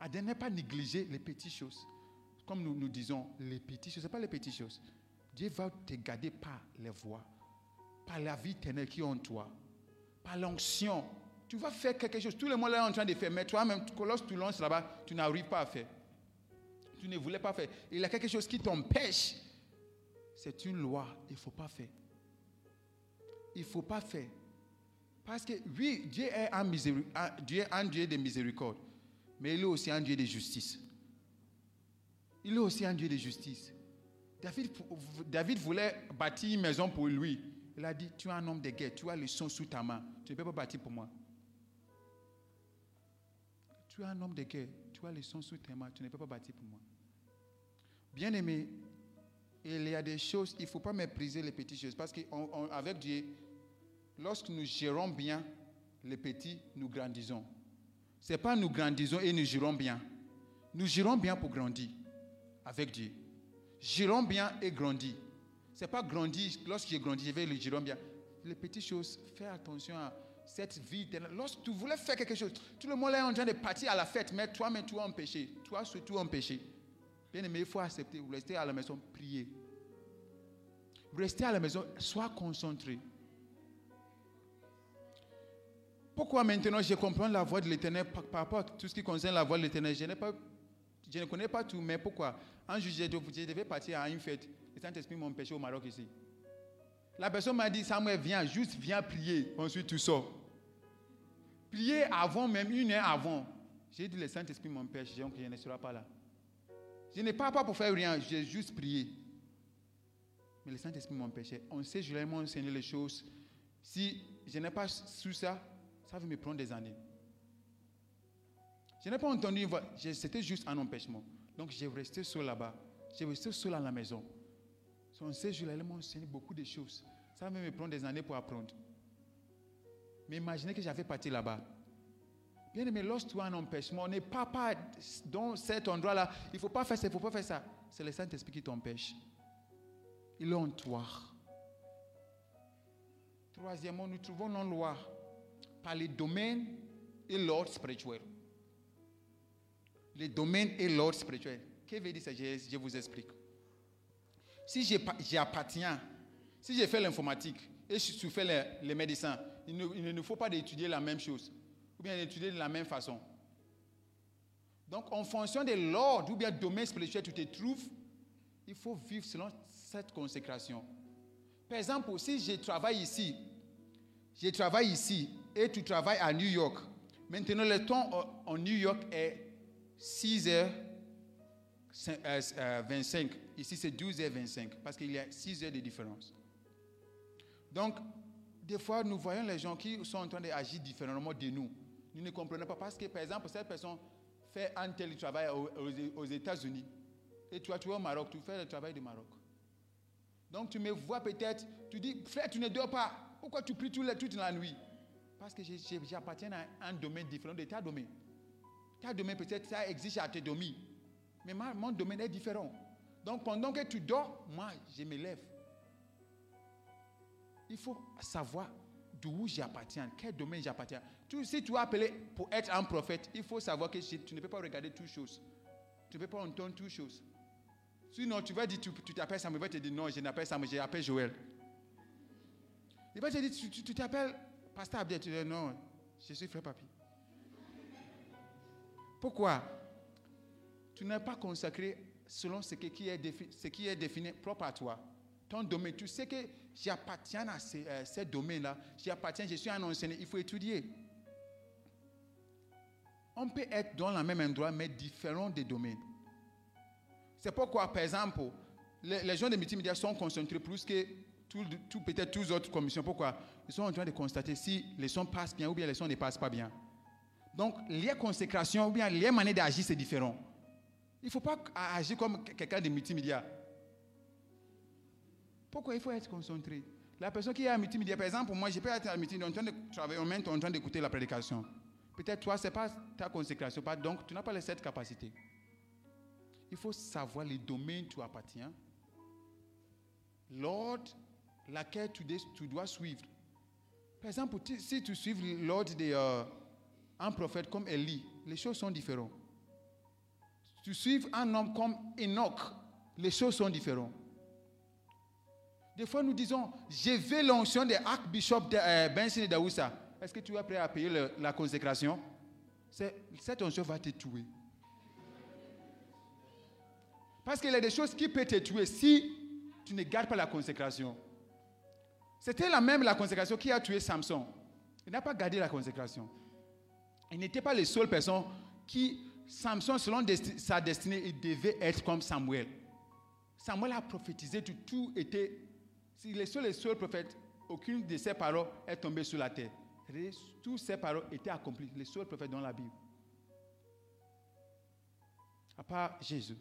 à ne pas négliger les petites choses. Comme nous nous disons, les petites choses, ce n'est pas les petites choses. Dieu va te garder par les voies, par la vie éternelle qui est en toi, par l'onction. Tu vas faire quelque chose. Tout le monde est en train de faire, mais toi-même, lorsque tu lances là-bas, tu n'arrives pas à faire. Tu ne voulais pas faire. Il y a quelque chose qui t'empêche. C'est une loi. Il ne faut pas faire. Il ne faut pas faire. Parce que oui, Dieu est un, Dieu de miséricorde, mais il est aussi un Dieu de justice. Il est aussi un Dieu de justice. David, David voulait bâtir une maison pour lui. Il a dit, tu es un homme de guerre, tu as le son sous ta main. Tu ne peux pas bâtir pour moi. Tu es un homme de guerre, tu as le son sous tes mains, tu ne peux pas bâtir pour moi. Bien aimé, il y a des choses, il ne faut pas mépriser les petites choses. Parce qu'avec Dieu, lorsque nous gérons bien les petits, nous grandissons. Ce n'est pas nous grandissons et nous gérons bien. Nous gérons bien pour grandir avec Dieu. Gérons bien et grandir. Ce n'est pas grandir, lorsque j'ai grandi, je vais le gérer bien. Les petites choses, fais attention à cette vie. Lorsque tu voulais faire quelque chose, tout le monde est en train de partir à la fête, mais toi-même, tu as un péché. Toi, surtout un péché. Bien aimé, il faut accepter. Vous restez à la maison, priez. Restez à la maison, sois concentré. Pourquoi maintenant je comprends la voix de l'éternel par, rapport à tout ce qui concerne la voix de l'éternel? Je, ne connais pas tout, mais pourquoi? Un jour, je dev- je devais partir à une fête. Le Saint-Esprit m'a empêché au Maroc ici. La personne m'a dit Samuel, viens, juste viens prier. Ensuite, tu sors. Prier avant même, une heure avant. J'ai dit, le Saint-Esprit m'empêche, donc je ne serai pas là. Je ne pars pas pour faire rien, j'ai juste prié. Mais le Saint-Esprit m'empêchait. On sait, je l'ai enseigné les choses. Si je n'ai pas su ça, ça va me prendre des années. Je n'ai pas entendu, c'était juste un empêchement. Donc j'ai resté seul là-bas. J'ai resté seul à la maison. On sait, je l'ai enseigné beaucoup de choses. Ça va me prendre des années pour apprendre. Mais imaginez que j'avais parti là-bas. Bien aimé, lorsque tu as un empêchement, n'est pas, pas dans cet endroit-là. Il ne faut pas faire ça, il ne faut pas faire ça. C'est le Saint-Esprit qui t'empêche. Il est en toi. Troisièmement, nous trouvons nos lois par les domaines et l'ordre spirituel. Les domaines et l'ordre spirituel. Que veut dire ça? Je, vous explique. Si j'appartiens, si j'ai fait l'informatique et je fais les, les médecins, il ne, il ne faut pas d'étudier la même chose ou bien d'étudier de la même façon. Donc, en fonction de l'ordre ou bien domaine spirituel où tu te trouves, il faut vivre selon cette consécration. Par exemple, si je travaille ici, je travaille ici et tu travailles à New York. Maintenant, le temps en New York est 6h25. Euh, ici, c'est 12h25 parce qu'il y a 6 heures de différence. Donc, des fois, nous voyons les gens qui sont en train d'agir différemment de nous. Nous ne comprenons pas parce que, par exemple, cette personne fait un tel travail aux, États-Unis et toi, tu es au Maroc, tu fais le travail du Maroc. Donc, tu me vois peut-être, tu dis, frère, tu ne dors pas. Pourquoi tu pries toute la nuit? Parce que j'appartiens à un domaine différent de ta domaine. Ta domaine, peut-être, ça existe à tes domaines. Mais mon domaine est différent. Donc, pendant que tu dors, moi, je me lève. Il faut savoir d'où j'appartiens, quel domaine j'appartiens. Si tu es appelé pour être un prophète, il faut savoir que tu ne peux pas regarder toutes choses. Tu ne peux pas entendre toutes choses. Sinon, tu vas dire, tu t'appelles Samuel, il va te dire, non, je n'appelle Samuel, je m'appelle Joël. Il va te dire, tu t'appelles Pasteur Abdel, tu dis, non, je suis frère papi. Pourquoi? Tu n'es pas consacré selon ce qui est, défini, ce qui est défini propre à toi. Ton domaine, tu sais que j'appartiens à ce, euh, ce domaine-là, j'appartiens, je suis un enseignant, il faut étudier. On peut être dans le même endroit, mais différent des domaines. C'est pourquoi, par exemple, les, gens des multimédia sont concentrés plus que tout, peut-être toutes autres commissions. Pourquoi? Ils sont en train de constater si les sons passent bien ou bien les sons ne passent pas bien. Donc, les consécrations ou bien les manières d'agir, c'est différent. Il ne faut pas agir comme quelqu'un de multimédia. Pourquoi il faut être concentré? La personne qui est à multimédia, par exemple, moi, je peux être à multimédia en train de travailler, en train d'écouter la prédication. Peut-être toi, ce n'est pas ta consécration, donc tu n'as pas cette capacité. Il faut savoir les domaines où tu appartiens, l'ordre laquelle tu, dois suivre. Par exemple, si tu suives l'ordre d'un euh, prophète comme Élie, les choses sont différentes. Si tu suives un homme comme Enoch, les choses sont différentes. Des fois, nous disons, je veux l'onction de Archbishop de, euh, Benson Daoussa. Est-ce que tu es prêt à payer la consécration? Cette onction va te tuer. Parce qu'il y a des choses qui peuvent te tuer si tu ne gardes pas la consécration. C'était la même la consécration qui a tué Samson. Il n'a pas gardé la consécration. Il n'était pas le seul personne qui, Samson, selon sa destinée, il devait être comme Samuel. Samuel a prophétisé, tout, tout était. S'il est seul, le seul prophète, aucune de ses paroles est tombée sur la terre tous ces paroles étaient accomplies. Les seuls prophètes dans la Bible. À part Jésus,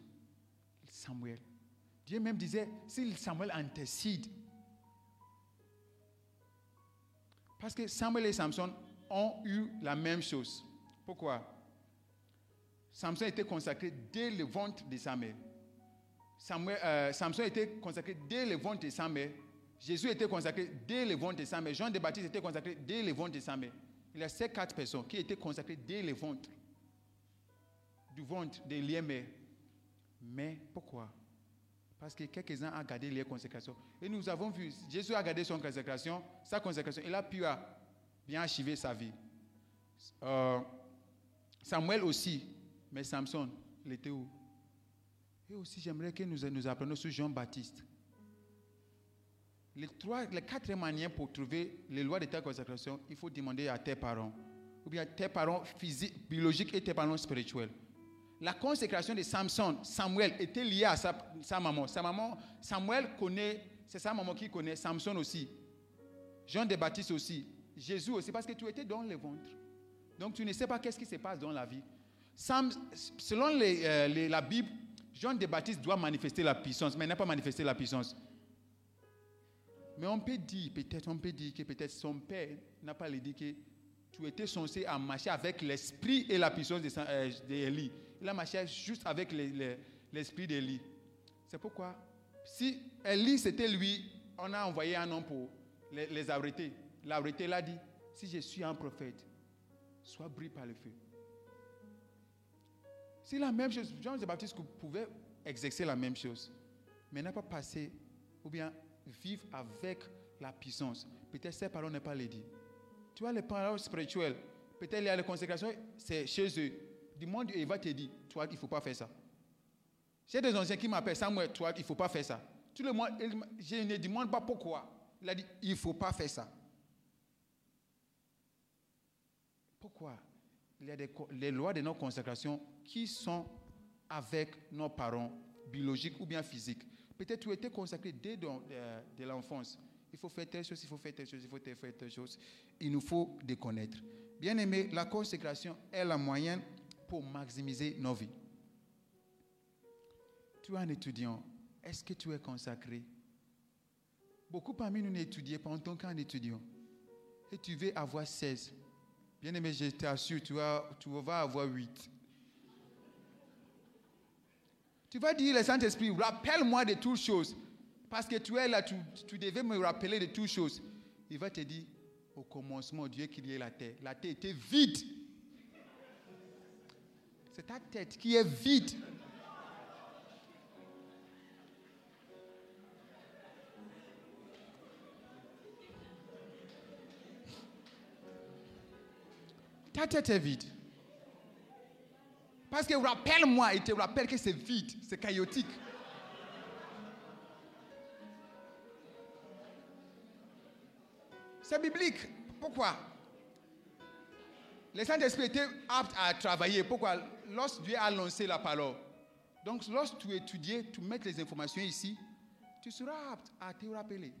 Samuel. Dieu même disait, si Samuel intercède, parce que Samuel et Samson ont eu la même chose. Pourquoi? Samson était consacré dès le ventre de sa mère. Samuel, euh, Samson était consacré dès le ventre de sa mère. Jésus était consacré dès le ventre de sa mère. Jean de Baptiste était consacré dès le ventre de sa mère. Il y a ces quatre personnes qui étaient consacrées dès le ventre. Du ventre de l'IMR. Mais pourquoi? Parce que quelques-uns ont gardé les consécrations. Et nous avons vu, Jésus a gardé son consécration, sa consécration. Il a pu bien achever sa vie. Euh, Samuel aussi, mais Samson, il était où? Et aussi, j'aimerais que nous, nous apprenions sur Jean-Baptiste. Les, trois, les quatre manières pour trouver les lois de ta consécration, il faut demander à tes parents ou bien tes parents physiques, biologiques et tes parents spirituels. La consécration de Samson, Samuel, était liée à sa, maman. Sa maman, Samuel connaît, c'est sa maman qui connaît, Samson aussi. Jean de Baptiste aussi. Jésus aussi, parce que tu étais dans le ventre. Donc tu ne sais pas qu'est-ce qui se passe dans la vie. Sam- selon euh, la Bible, Jean de Baptiste doit manifester la puissance, mais il n'a pas manifesté la puissance. Mais on peut dire, peut-être, on peut dire que peut-être son père n'a pas dit que tu étais censé marcher avec l'esprit et la puissance Sa- euh, d'Élie. Il a marché juste avec le- le- l'esprit d'Élie. C'est pourquoi, si Élie c'était lui, on a envoyé un homme pour les, arrêter. L'arrêté l'a dit, si je suis un prophète, sois brûlé par le feu. C'est la même chose. Jean le Baptiste pouvait exercer la même chose, mais n'a pas passé ou bien vivre avec la puissance. Peut-être ses parents n'ont pas les dit. Tu vois, les parents spirituels, peut-être les consécrations, c'est chez eux. Du monde, il va te dire, toi, il ne faut pas faire ça. J'ai des anciens qui m'appellent Samuel, toi, il ne faut pas faire ça. Le je ne demande pas pourquoi. Il a dit, il ne faut pas faire ça. Pourquoi? Il y a des, les lois de nos consécrations qui sont avec nos parents biologiques ou bien physiques. Peut-être tu étais consacré dès de l'enfance. Il faut faire telle chose, il faut faire telle chose, il faut faire telle chose. Il nous faut de connaître. Bien aimé, la consécration est la moyenne pour maximiser nos vies. Tu es un étudiant. Est-ce que tu es consacré? Beaucoup parmi nous n'étudiaient pas en tant qu'un étudiant. Et tu veux avoir 16. Bien aimé, je t'assure, tu, vas- tu vas avoir 8. Tu vas dire, le Saint-Esprit, rappelle-moi de toutes choses. Parce que tu es là, tu, devais me rappeler de toutes choses. Il va te dire, au commencement, Dieu créé la terre. La terre était vide. C'est ta tête qui est vide. Ta tête est vide. Parce que rappelle-moi, il te rappelle que c'est vide, c'est chaotique. C'est biblique. Pourquoi? Le Saint-Esprit était apte à travailler. Pourquoi? Lorsque Dieu a lancé la parole. Donc, lorsque tu étudies, tu mets les informations ici, tu seras apte à te rappeler.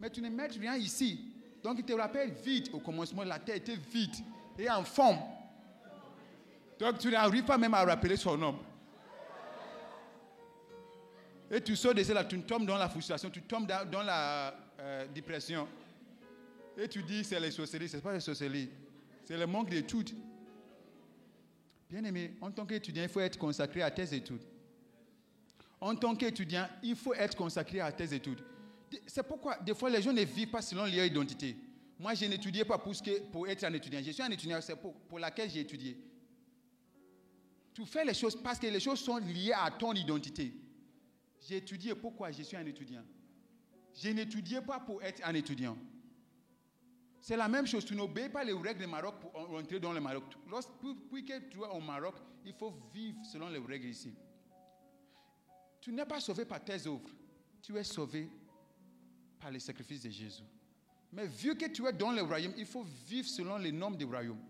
Mais tu ne mets rien ici. Donc, il te rappelle vite. Au commencement, la terre était vide et en forme. Donc, tu n'arrives pas même à rappeler son nom. Et tu sors de cela, tu tombes dans la frustration, tu tombes dans, la euh, dépression. Et tu dis, c'est les sorcelleries. Ce n'est pas les sorcelleries. C'est le manque d'études. Bien aimé, en tant qu'étudiant, il faut être consacré à tes études. En tant qu'étudiant, il faut être consacré à tes études. C'est pourquoi, des fois, les gens ne vivent pas selon leur identité. Moi, je n'étudiais pas pour, ce que- pour être un étudiant. Je suis un étudiant, c'est pour, pour laquelle j'ai étudié. Tu fais les choses parce que les choses sont liées à ton identité. J'ai étudié pourquoi je suis un étudiant? Je n'étudiais pas pour être un étudiant. C'est la même chose. Tu n'obéis pas les règles du Maroc pour rentrer dans le Maroc. Lorsque, puis, que tu es au Maroc, il faut vivre selon les règles ici. Tu n'es pas sauvé par tes œuvres. Tu es sauvé par le sacrifice de Jésus. Mais vu que tu es dans le royaume, il faut vivre selon les normes du royaume.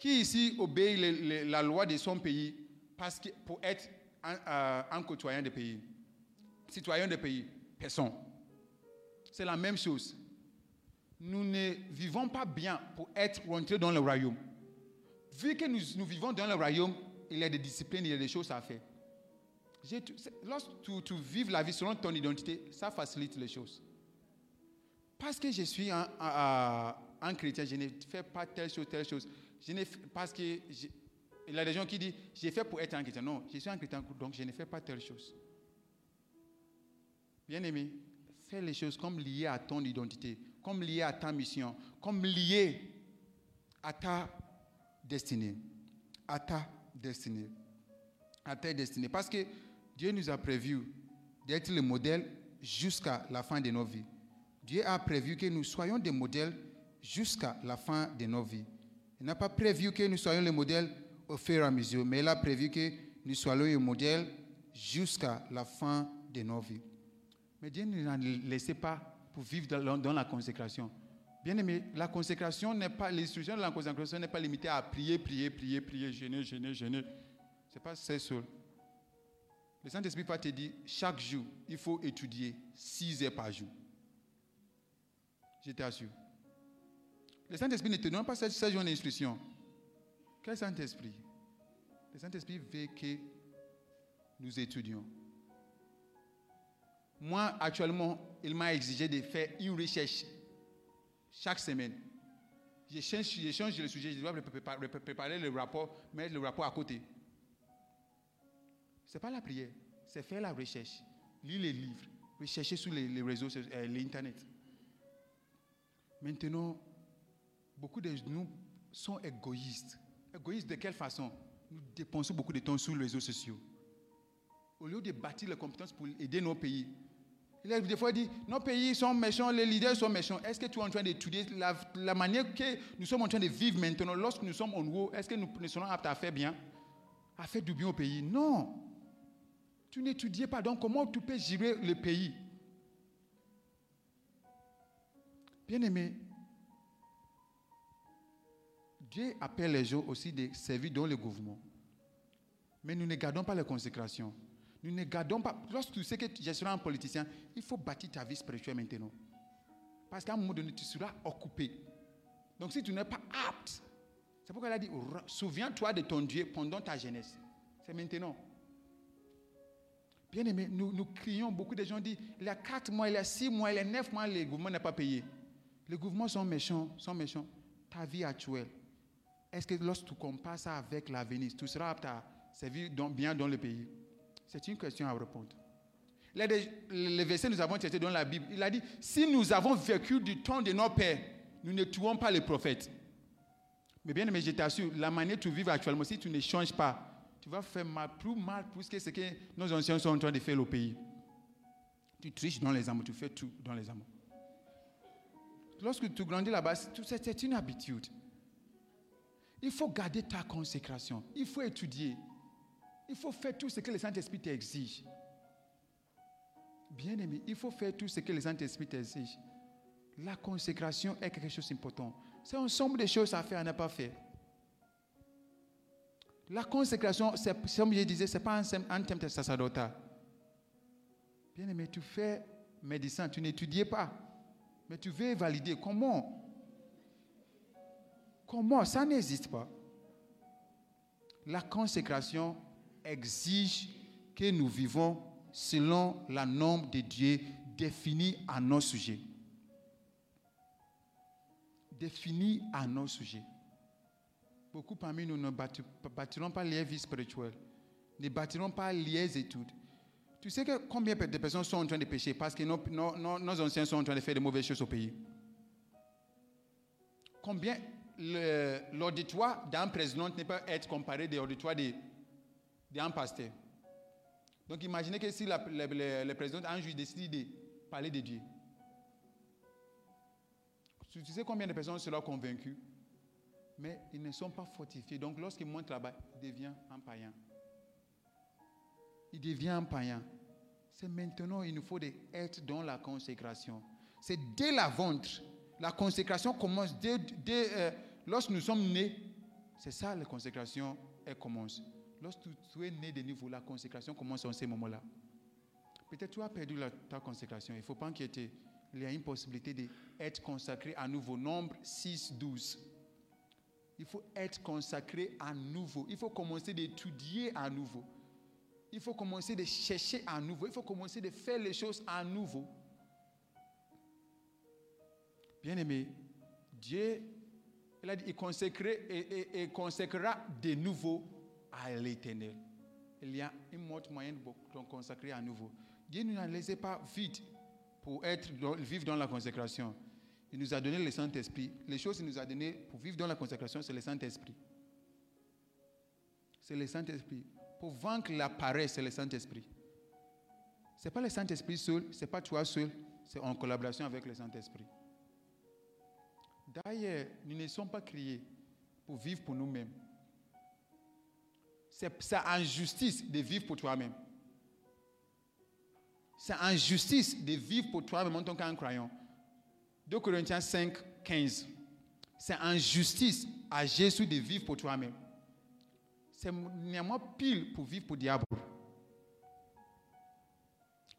Qui ici obéit la loi de son pays parce que, pour être un, euh, un côtoyant du pays, citoyen du pays Personne. C'est la même chose. Nous ne vivons pas bien pour être rentrés dans le royaume. Vu que nous, vivons dans le royaume, il y a des disciplines, il y a des choses à faire. Lorsque tu, tu vives la vie selon ton identité, ça facilite les choses. Parce que je suis un chrétien, je ne fais pas telle chose, telle chose. Parce que il y a des gens qui disent, j'ai fait pour être un chrétien. Non, je suis un chrétien, donc je ne fais pas telle chose. Bien aimé, fais les choses comme liées à ton identité, comme liées à ta mission, comme liées à ta destinée. À ta destinée. À ta destinée. Parce que Dieu nous a prévu d'être le modèle jusqu'à la fin de nos vies. Dieu a prévu que nous soyons des modèles jusqu'à la fin de nos vies. Il n'a pas prévu que nous soyons le modèle au fur et à mesure, mais il a prévu que nous soyons le modèle jusqu'à la fin de nos vies. Mais Dieu ne nous laissé pas pour vivre dans, la consécration. Bien aimé, la consécration n'est pas, l'instruction de la consécration n'est pas limitée à prier, prier, prier, prier, jeûner, jeûner, jeûner. Ce n'est pas ça seul. Le Saint-Esprit va te dire, chaque jour, il faut étudier 6 heures par jour. Je t'assure. Le Saint-Esprit ne te donne pas cette genre d'instruction. Quel Saint-Esprit? Le Saint-Esprit veut que nous étudions. Moi, actuellement, il m'a exigé de faire une recherche chaque semaine. Je change, je change le sujet, je dois préparer, le rapport, mettre le rapport à côté. Ce n'est pas la prière, c'est faire la recherche. Lire les livres, rechercher sur les, réseaux, euh, l'Internet. Maintenant, beaucoup de nous sont égoïstes. Égoïstes de quelle façon? Nous dépensons beaucoup de temps sur les réseaux sociaux. Au lieu de bâtir les compétences pour aider nos pays, il a des fois dit, nos pays sont méchants, les leaders sont méchants. Est-ce que tu es en train d'étudier la, manière que nous sommes en train de vivre maintenant, lorsque nous sommes en haut, est-ce que nous, nous sommes aptes à faire bien? À faire du bien au pays? Non. Tu n'étudies pas, donc comment tu peux gérer le pays? Bien aimé, Dieu appelle les gens aussi de servir dans le gouvernement. Mais nous ne gardons pas la consécration. Nous ne gardons pas. Lorsque tu sais que je serai un politicien, il faut bâtir ta vie spirituelle maintenant. Parce qu'à un moment donné, tu seras occupé. Donc si tu n'es pas apte, c'est pourquoi elle a dit souviens-toi de ton Dieu pendant ta jeunesse. C'est maintenant. Bien aimé, nous, nous crions, beaucoup de gens disent il y a 4 mois, il y a 6 mois, il y a 9 mois, le gouvernement n'a pas payé. Les gouvernements sont méchants, sont méchants. Ta vie actuelle, est-ce que lorsque tu compares ça avec l'avenir, tu seras apte à servir bien dans le pays? C'est une question à répondre. Les versets que nous avons traités dans la Bible, il a dit, si nous avons vécu du temps de nos pères, nous ne tuons pas les prophètes. Mais bien aimé, je t'assure, la manière dont tu vis actuellement, si tu ne changes pas, tu vas faire mal, plus mal plus que ce que nos anciens sont en train de faire au pays. Tu triches dans les amours, tu fais tout dans les amours. Lorsque tu grandis là-bas, c'est une habitude. Il faut garder ta consécration. Il faut étudier. Il faut faire tout ce que le Saint-Esprit t'exige. Bien aimé, il faut faire tout ce que le Saint-Esprit t'exige. La consécration est quelque chose d'important. C'est un ensemble de choses à faire, à ne pas faire. La consécration, comme je disais, ce n'est pas un, thème sacerdotal. Bien aimé, tu fais médecin, tu n'étudies pas. Mais tu veux valider. Comment? Comment Ça n'existe pas. La consécration exige que nous vivons selon la norme de Dieu définie à nos sujets. Définie à nos sujets. Beaucoup parmi nous ne bâtiront pas les vies spirituelles, ne bâtiront pas les études. Tu sais que combien de personnes sont en train de pécher parce que nos, nos anciens sont en train de faire de mauvaises choses au pays? Combien l'auditoire d'un président ne peut être comparé à l'auditoire d'un pasteur. Donc imaginez que si le, président un juge décide de parler de Dieu. Tu sais combien de personnes seront convaincues Mais ils ne sont pas fortifiés. Donc lorsqu'ils montent là-bas, il devient un païen. Il devient un païen. C'est maintenant il nous faut être dans la consécration. C'est dès la ventre. La consécration commence dès, euh, lorsque nous sommes nés. C'est ça la consécration, elle commence. Lorsque tu es né de nouveau, la consécration commence en ce moment-là. Peut-être tu as perdu ta consécration. Il ne faut pas inquiéter. Il y a une possibilité d'être consacré à nouveau. Nombre 6, 12. Il faut être consacré à nouveau. Il faut commencer d'étudier à nouveau. Il faut commencer de chercher à nouveau. Il faut commencer de faire les choses à nouveau. Bien aimé, Dieu, il a dit, il, consacrera de nouveau à l'éternel. Il y a une autre moyen de consacrer à nouveau. Dieu ne nous a laissé pas vite pour être, vivre dans la consécration. Il nous a donné le Saint-Esprit. Les choses qu'il nous a données pour vivre dans la consécration, c'est le Saint-Esprit. C'est le Saint-Esprit. Pour vaincre la paresse, c'est le Saint-Esprit. Ce n'est pas le Saint-Esprit seul, ce n'est pas toi seul, c'est en collaboration avec le Saint-Esprit. D'ailleurs, nous ne sommes pas créés pour vivre pour nous-mêmes. C'est injustice de vivre pour toi-même. C'est injustice de vivre pour toi-même en tant qu'un croyant. 2 Corinthiens 5, 15. C'est injustice à Jésus de vivre pour toi-même. C'est néanmoins pile pour vivre pour le diable.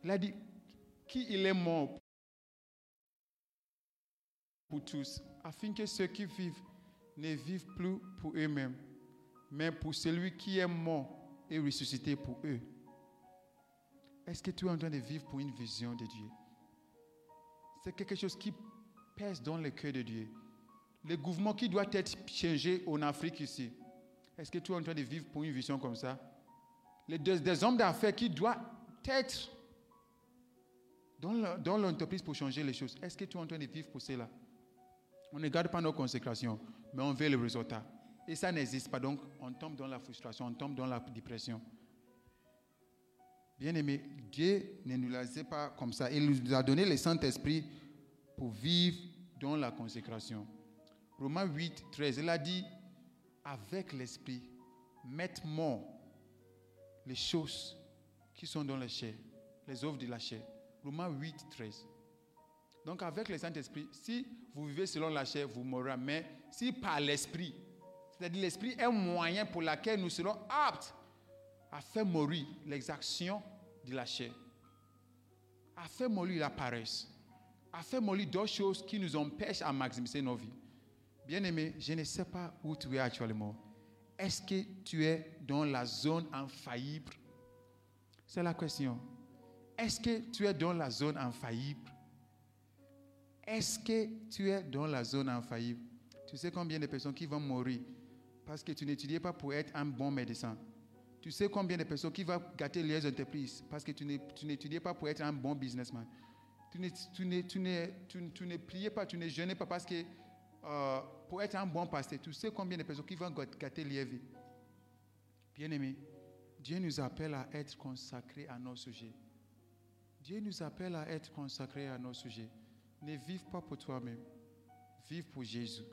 Il a dit qu'il est mort pour tous, afin que ceux qui vivent ne vivent plus pour eux-mêmes, mais pour celui qui est mort et ressuscité pour eux. Est-ce que tu es en train de vivre pour une vision de Dieu? C'est quelque chose qui pèse dans le cœur de Dieu. Le gouvernement qui doit être changé en Afrique ici. Est-ce que tu es en train de vivre pour une vision comme ça? Les des hommes d'affaires qui doivent être dans l'entreprise pour changer les choses. Est-ce que tu es en train de vivre pour cela? On ne garde pas nos consécrations, mais on veut le résultat. Et ça n'existe pas, donc on tombe dans la frustration, on tombe dans la dépression. Bien-aimé, Dieu ne nous l'a fait pas comme ça. Il nous a donné le Saint-Esprit pour vivre dans la consécration. Romains 8, 13, il a dit, avec l'Esprit, mettre mort les choses qui sont dans la chair, les œuvres de la chair. Romains 8, 13. Donc avec le Saint-Esprit, si vous vivez selon la chair, vous mourrez. Mais si par l'Esprit, c'est-à-dire l'Esprit est un moyen pour lequel nous serons aptes à faire mourir les actions de la chair, à faire mourir la paresse, à faire mourir d'autres choses qui nous empêchent à maximiser nos vies. Bien-aimé, je ne sais pas où tu es actuellement. Est-ce que tu es dans la zone infaillible C'est la question. Est-ce que tu es dans la zone infaillible Est-ce que tu es dans la zone infaillible Tu sais combien de personnes qui vont mourir parce que tu n'étudiais pas pour être un bon médecin? Tu sais combien de personnes qui vont gâter les entreprises parce que tu n'é- tu n'étudiais pas pour être un bon businessman? Tu ne, priais pas, tu ne jeûnais pas parce que euh, pour être un bon pasteur, tu sais combien de personnes qui vont gâ- gâter les vies Bien-aimé, Dieu nous appelle à être consacrés à nos sujets. Dieu nous appelle à être consacrés à nos sujets. Ne vive pas pour toi-même. Vive pour Jésus.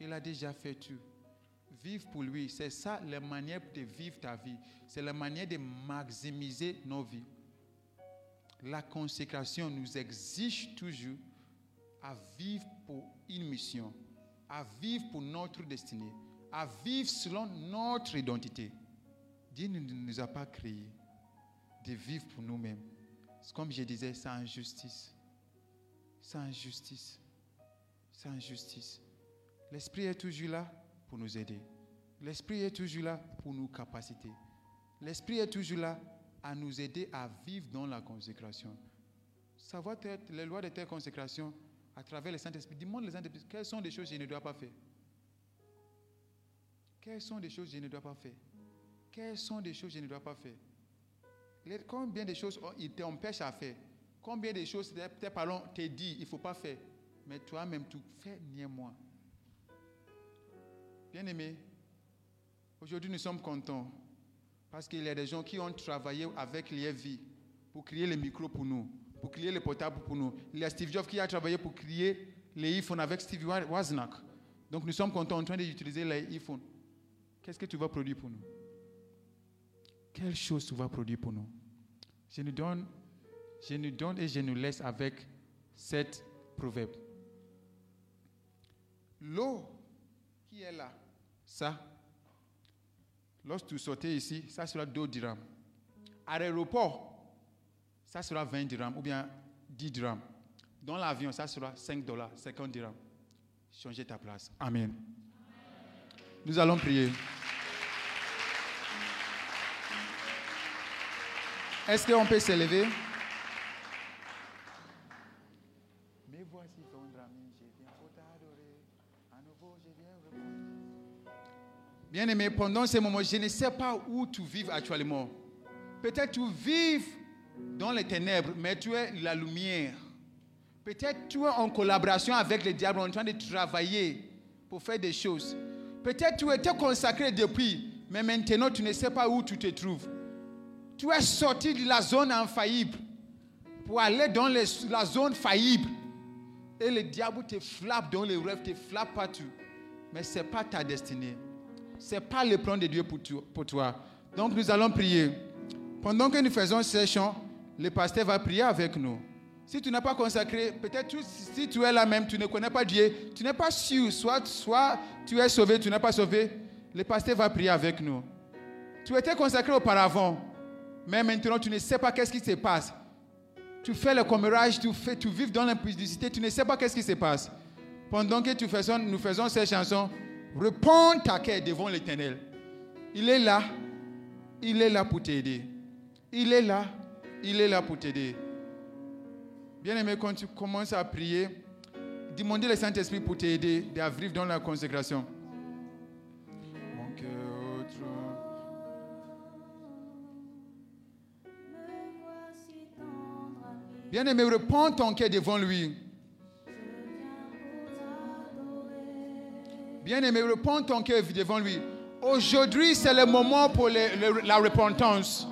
Il a déjà fait tout. Vive pour lui. C'est ça la manière de vivre ta vie. C'est la manière de maximiser nos vies. La consécration nous exige toujours à vivre pour une mission, à vivre pour notre destinée, à vivre selon notre identité. Dieu ne nous a pas créés de vivre pour nous-mêmes. Comme je disais, c'est injustice. C'est injustice. C'est injustice. L'Esprit est toujours là pour nous aider. L'Esprit est toujours là pour nous capaciter. L'Esprit est toujours là à nous aider à vivre dans la consécration. Être les lois de telle consécration à travers le Saint-Esprit. Demande le Saint-Esprit quelles sont les choses que je ne dois pas faire? Quelles sont les choses que je ne dois pas faire? Quelles sont les choses que je ne dois pas faire? Combien de choses il t'empêche à faire? Combien de choses tes parents te disent il ne faut pas faire Mais toi-même, tu fais néanmoins. Bien-aimé, aujourd'hui nous sommes contents parce qu'il y a des gens qui ont travaillé avec les vies pour créer les micros pour nous, pour créer les portables pour nous. Il y a Steve Jobs qui a travaillé pour créer les iPhones avec Steve Wozniak. Donc nous sommes contents en train d'utiliser les iPhones. Qu'est-ce que tu vas produire pour nous? Quelle chose tu vas produire pour nous? Je nous donne, je nous donne et je nous laisse avec cette proverbe. L'eau qui est là, ça, lorsque tu sortais ici, ça sera 2 dirhams. À l'aéroport, ça sera 20 dirhams ou bien 10 dirhams. Dans l'avion, ça sera 5 dollars, 50 dirhams. Changer ta place. Amen. Nous allons prier. Est-ce qu'on peut s'élever Bien-aimé, pendant ce moment, je ne sais pas où tu vis actuellement. Peut-être tu vis dans les ténèbres, mais tu es la lumière. Peut-être tu es en collaboration avec le diable, en train de travailler pour faire des choses. Peut-être tu étais consacré depuis, mais maintenant tu ne sais pas où tu te trouves. Tu es sorti de la zone infaillible pour aller dans la zone faillible. Et le diable te flappe dans les rêves, te flappe partout. Mais ce n'est pas ta destinée. Ce n'est pas le plan de Dieu pour toi-. Donc nous allons prier. Pendant que nous faisons ces chants, le pasteur va prier avec nous. Si tu n'as pas consacré, peut-être si tu es là même, tu ne connais pas Dieu, tu n'es pas sûr, soit, soit tu es sauvé, tu n'es pas sauvé, le pasteur va prier avec nous. Tu étais consacré auparavant, mais maintenant tu ne sais pas qu'est-ce qui se passe. Tu fais le commérage, tu, fais, tu vis dans l'impudicité, tu ne sais pas qu'est-ce qui se passe. Pendant que tu nous faisons ces chansons, réponds ta quête devant l'éternel. Il est là, il est là pour t'aider. Il est là, il est là pour t'aider. Bien aimé, quand tu commences à prier, demandez le Saint-Esprit pour t'aider à vivre dans la consécration. Mon cœur au trône. Bien aimé, réponds ton cœur devant lui. Bien aimé, réponds ton cœur devant lui. Aujourd'hui, c'est le moment pour la repentance.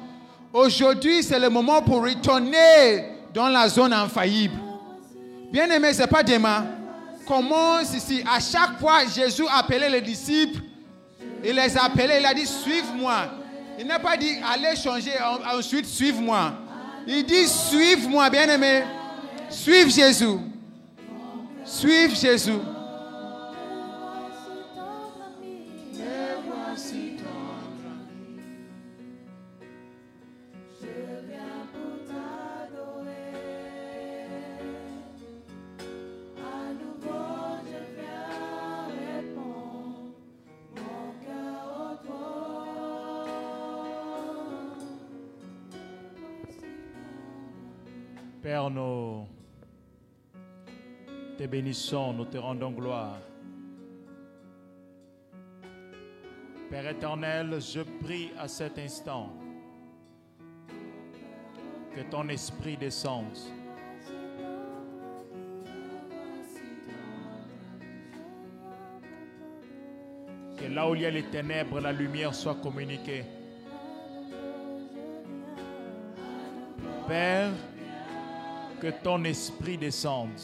Aujourd'hui, c'est le moment pour retourner dans la zone infaillible. Bien aimé, ce n'est pas demain. Commence ici. À chaque fois, Jésus appelait les disciples. Il les appelait, il a dit, suive-moi. Il n'a pas dit, allez changer, en- ensuite suive-moi. Il dit, suive-moi, bien aimé. Suive Jésus. Suive Jésus. Nous te rendons gloire. Père éternel, je prie à cet instant que ton esprit descende. Que là où il y a les ténèbres, la lumière soit communiquée. Père, que ton esprit descende.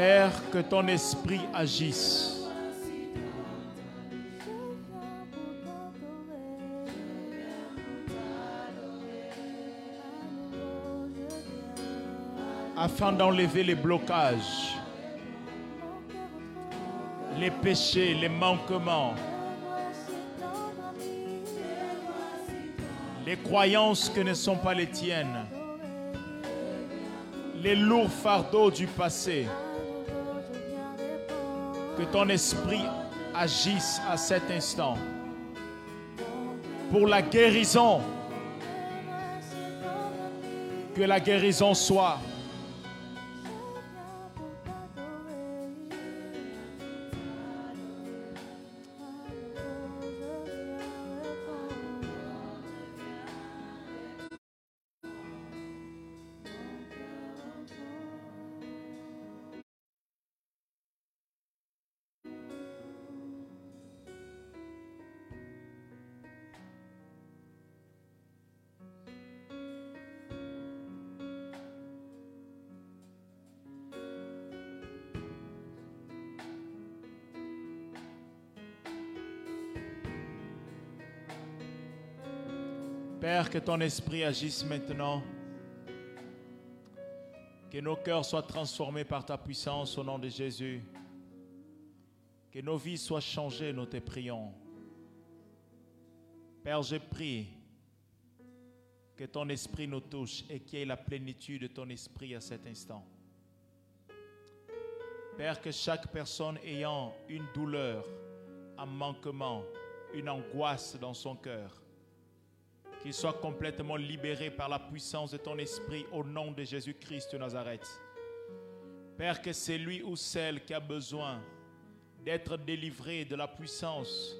Père, que ton esprit agisse. Afin d'enlever les blocages, les péchés, les manquements, les croyances que ne sont pas les tiennes, les lourds fardeaux du passé. Que ton esprit agisse à cet instant pour la guérison. Que la guérison soit. Que ton esprit agisse maintenant. Que nos cœurs soient transformés par ta puissance au nom de Jésus. Que nos vies soient changées, nous te prions. Père, je prie que ton esprit nous touche et qu'il y ait la plénitude de ton esprit à cet instant. Père, que chaque personne ayant une douleur, un manquement, une angoisse dans son cœur, qu'il soit complètement libéré par la puissance de ton esprit au nom de Jésus-Christ de Nazareth. Père, que c'est lui ou celle qui a besoin d'être délivré de la puissance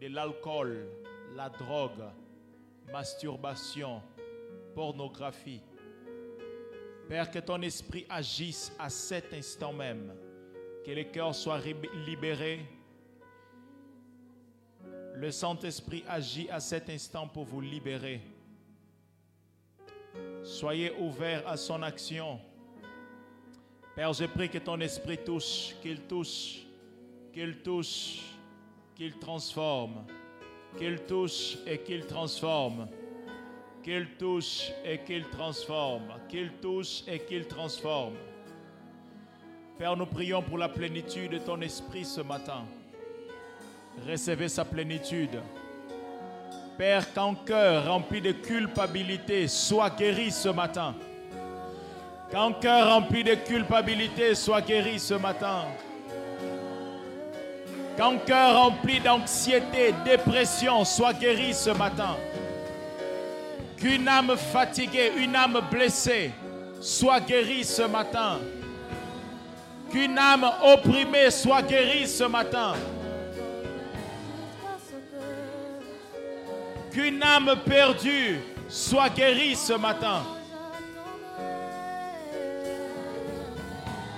de l'alcool, la drogue, masturbation, pornographie. Père, que ton esprit agisse à cet instant même, que les cœurs soient libérés. Le Saint-Esprit agit à cet instant pour vous libérer. Soyez ouverts à son action. Père, je prie que ton esprit touche, qu'il touche, qu'il touche, qu'il transforme, qu'il touche et qu'il transforme. Qu'il touche et qu'il transforme. Qu'il touche et qu'il transforme. Père, nous prions pour la plénitude de ton esprit ce matin. Recevez sa plénitude. Père, qu'un cœur rempli de culpabilité soit guéri ce matin. Qu'un cœur rempli de culpabilité soit guéri ce matin. Qu'un cœur rempli d'anxiété, dépression soit guéri ce matin. Qu'une âme fatiguée, une âme blessée soit guérie ce matin. Qu'une âme opprimée soit guérie ce matin. Qu'une âme perdue soit guérie ce matin.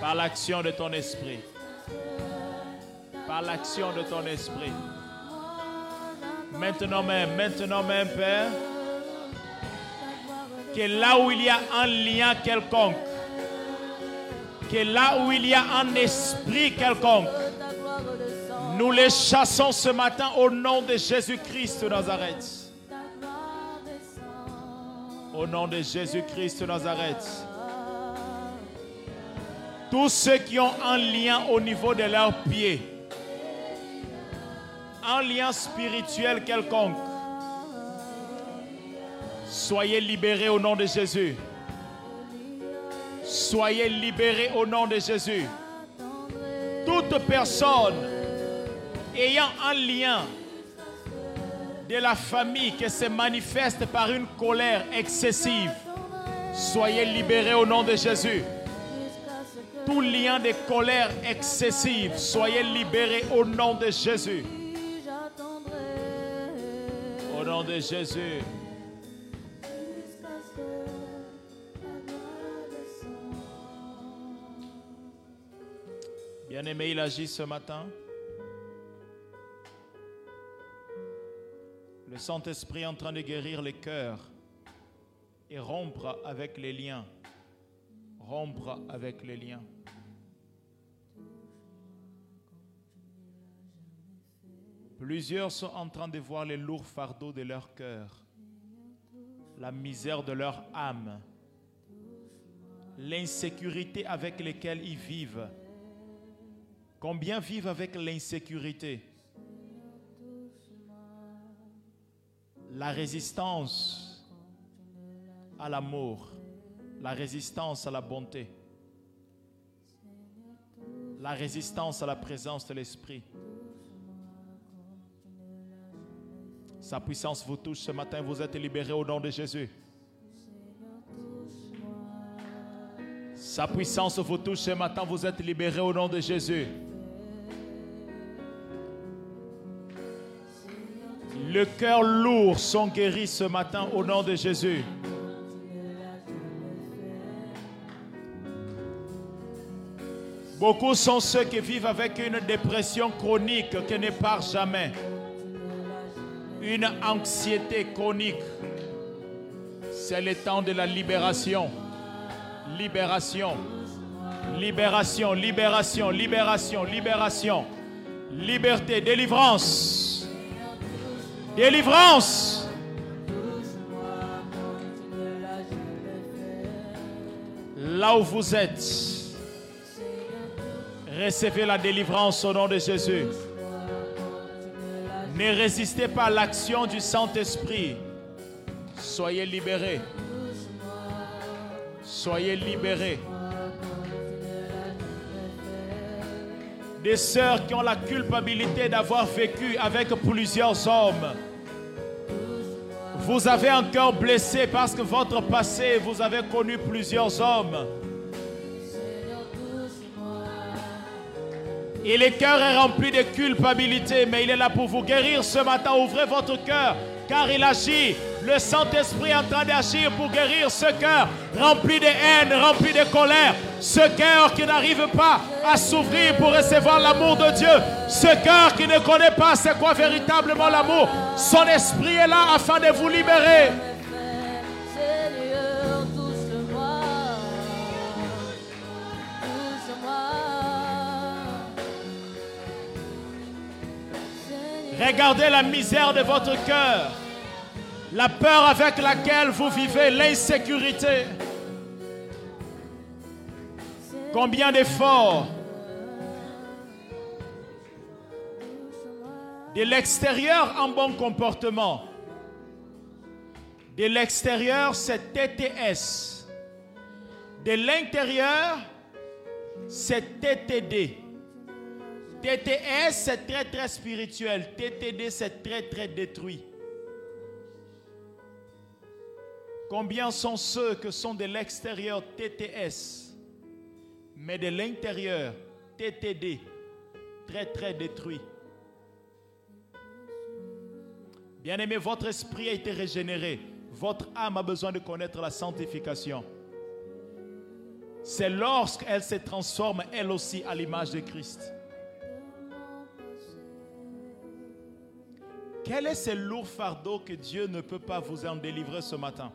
Par l'action de ton esprit. Par l'action de ton esprit. Maintenant même, maintenant même, Père, que là où il y a un lien quelconque, que là où il y a un esprit quelconque, nous les chassons ce matin au nom de Jésus-Christ de Nazareth. Au nom de Jésus-Christ de Nazareth. Tous ceux qui ont un lien au niveau de leurs pieds, un lien spirituel quelconque, soyez libérés au nom de Jésus. Soyez libérés au nom de Jésus. Toute personne ayant un lien de la famille qui se manifeste par une colère excessive, soyez libérés au nom de Jésus. Tout lien de colère excessive, soyez libérés au nom de Jésus. Au nom de Jésus. Bien-aimé, il agit ce matin. Le Saint-Esprit est en train de guérir les cœurs et rompre avec les liens. Rompre avec les liens. Plusieurs sont en train de voir les lourds fardeaux de leur cœur, la misère de leur âme, l'insécurité avec laquelle ils vivent. Combien vivent avec l'insécurité? La résistance à l'amour, la résistance à la bonté, la résistance à la présence de l'Esprit. Sa puissance vous touche ce matin, vous êtes libérés au nom de Jésus. Sa puissance vous touche ce matin, vous êtes libérés au nom de Jésus. Le cœur lourd sont guéris ce matin au nom de Jésus. Beaucoup sont ceux qui vivent avec une dépression chronique qui ne part jamais. Une anxiété chronique. C'est le temps de la libération. Libération. Libération, libération, libération, libération. Liberté, délivrance. Délivrance. Là où vous êtes, recevez la délivrance au nom de Jésus. Ne résistez pas à l'action du Saint-Esprit. Soyez libérés. Soyez libérés. Des sœurs qui ont la culpabilité d'avoir vécu avec plusieurs hommes. Vous avez un cœur blessé parce que votre passé, vous avez connu plusieurs hommes. Et le cœur est rempli de culpabilité, mais il est là pour vous guérir ce matin. Ouvrez votre cœur, car il agit. Le Saint-Esprit est en train d'agir pour guérir ce cœur rempli de haine, rempli de colère. Ce cœur qui n'arrive pas à s'ouvrir pour recevoir l'amour de Dieu. Ce cœur qui ne connaît pas c'est quoi véritablement l'amour. Son esprit est là afin de vous libérer. Regardez la misère de votre cœur. La peur avec laquelle vous vivez, l'insécurité. Combien d'efforts De l'extérieur, un bon comportement. De l'extérieur, c'est TTS. De l'intérieur, c'est TTD. TTS, c'est très très spirituel. TTD, c'est très très détruit. Combien sont ceux que sont de l'extérieur TTS, mais de l'intérieur TTD, très très détruit. Bien-aimé, votre esprit a été régénéré. Votre âme a besoin de connaître la sanctification. C'est lorsqu'elle se transforme elle aussi à l'image de Christ. Quel est ce lourd fardeau que Dieu ne peut pas vous en délivrer ce matin?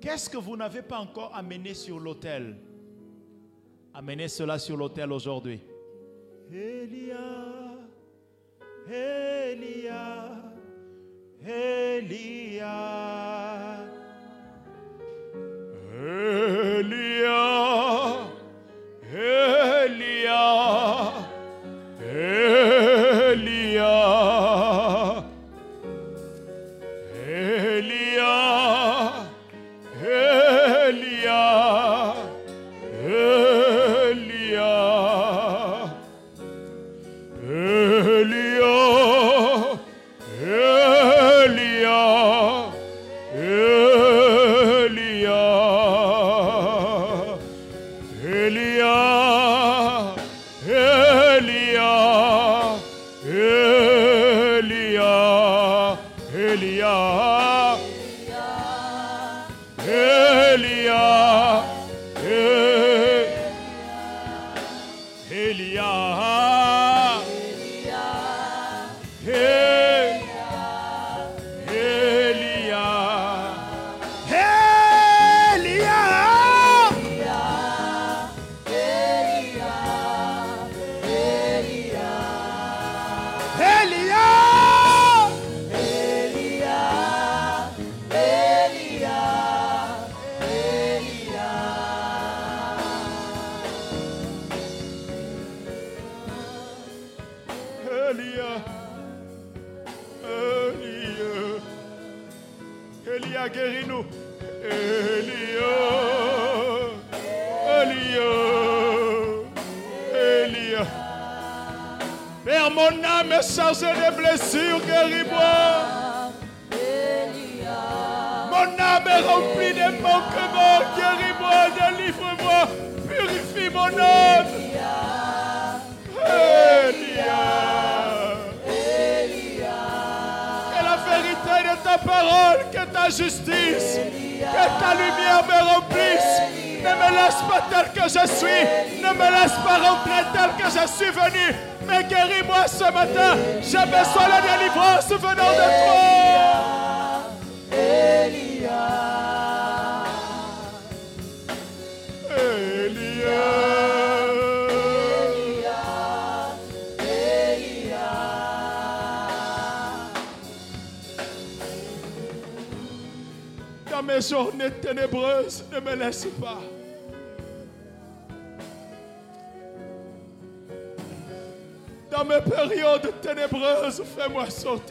Qu'est-ce que vous n'avez pas encore amené sur l'autel? Amenez cela sur l'autel aujourd'hui. Elia, Elia, Elia, Elia,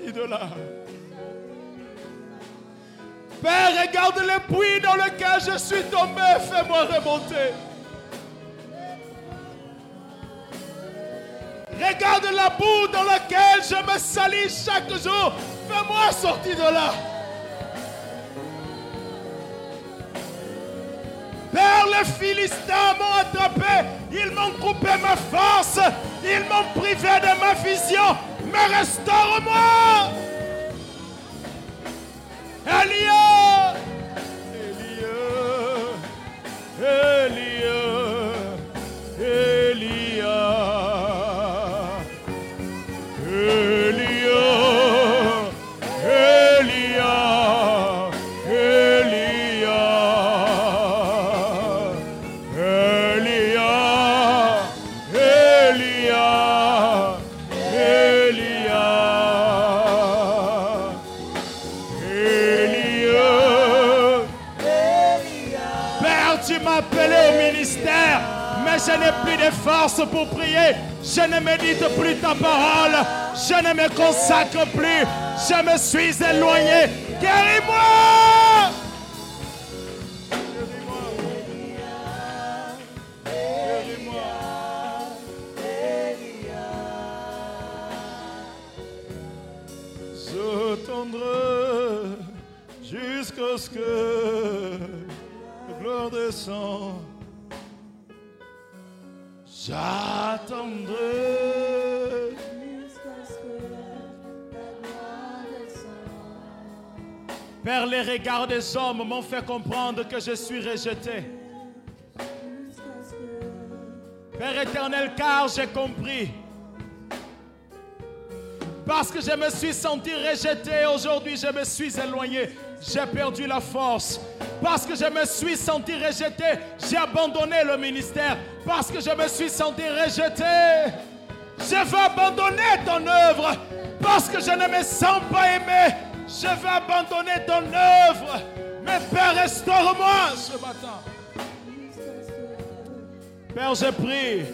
de là. Père, regarde le puits dans lequel je suis tombé, fais-moi remonter. Regarde la boue dans laquelle je me salis chaque jour, fais-moi sortir de là. Père, les Philistins m'ont attrapé, ils m'ont coupé ma force, ils m'ont privé de ma vision, mais restaure-moi. Elia, pour prier. Je ne médite plus ta parole. Je ne me consacre plus. Je me suis éloigné. Guéris-moi. J'attendrai jusqu'à ce que la gloire descende. J'attendrai. Père, les regards des hommes m'ont fait comprendre que je suis rejeté. Père éternel, car j'ai compris. Parce que je me suis senti rejeté, aujourd'hui je me suis éloigné. J'ai perdu la force. Parce que je me suis senti rejeté, j'ai abandonné le ministère. Parce que je me suis senti rejeté, je veux abandonner ton œuvre. Parce que je ne me sens pas aimé, je veux abandonner ton œuvre. Mais Père, restaure-moi ce matin. Père, je prie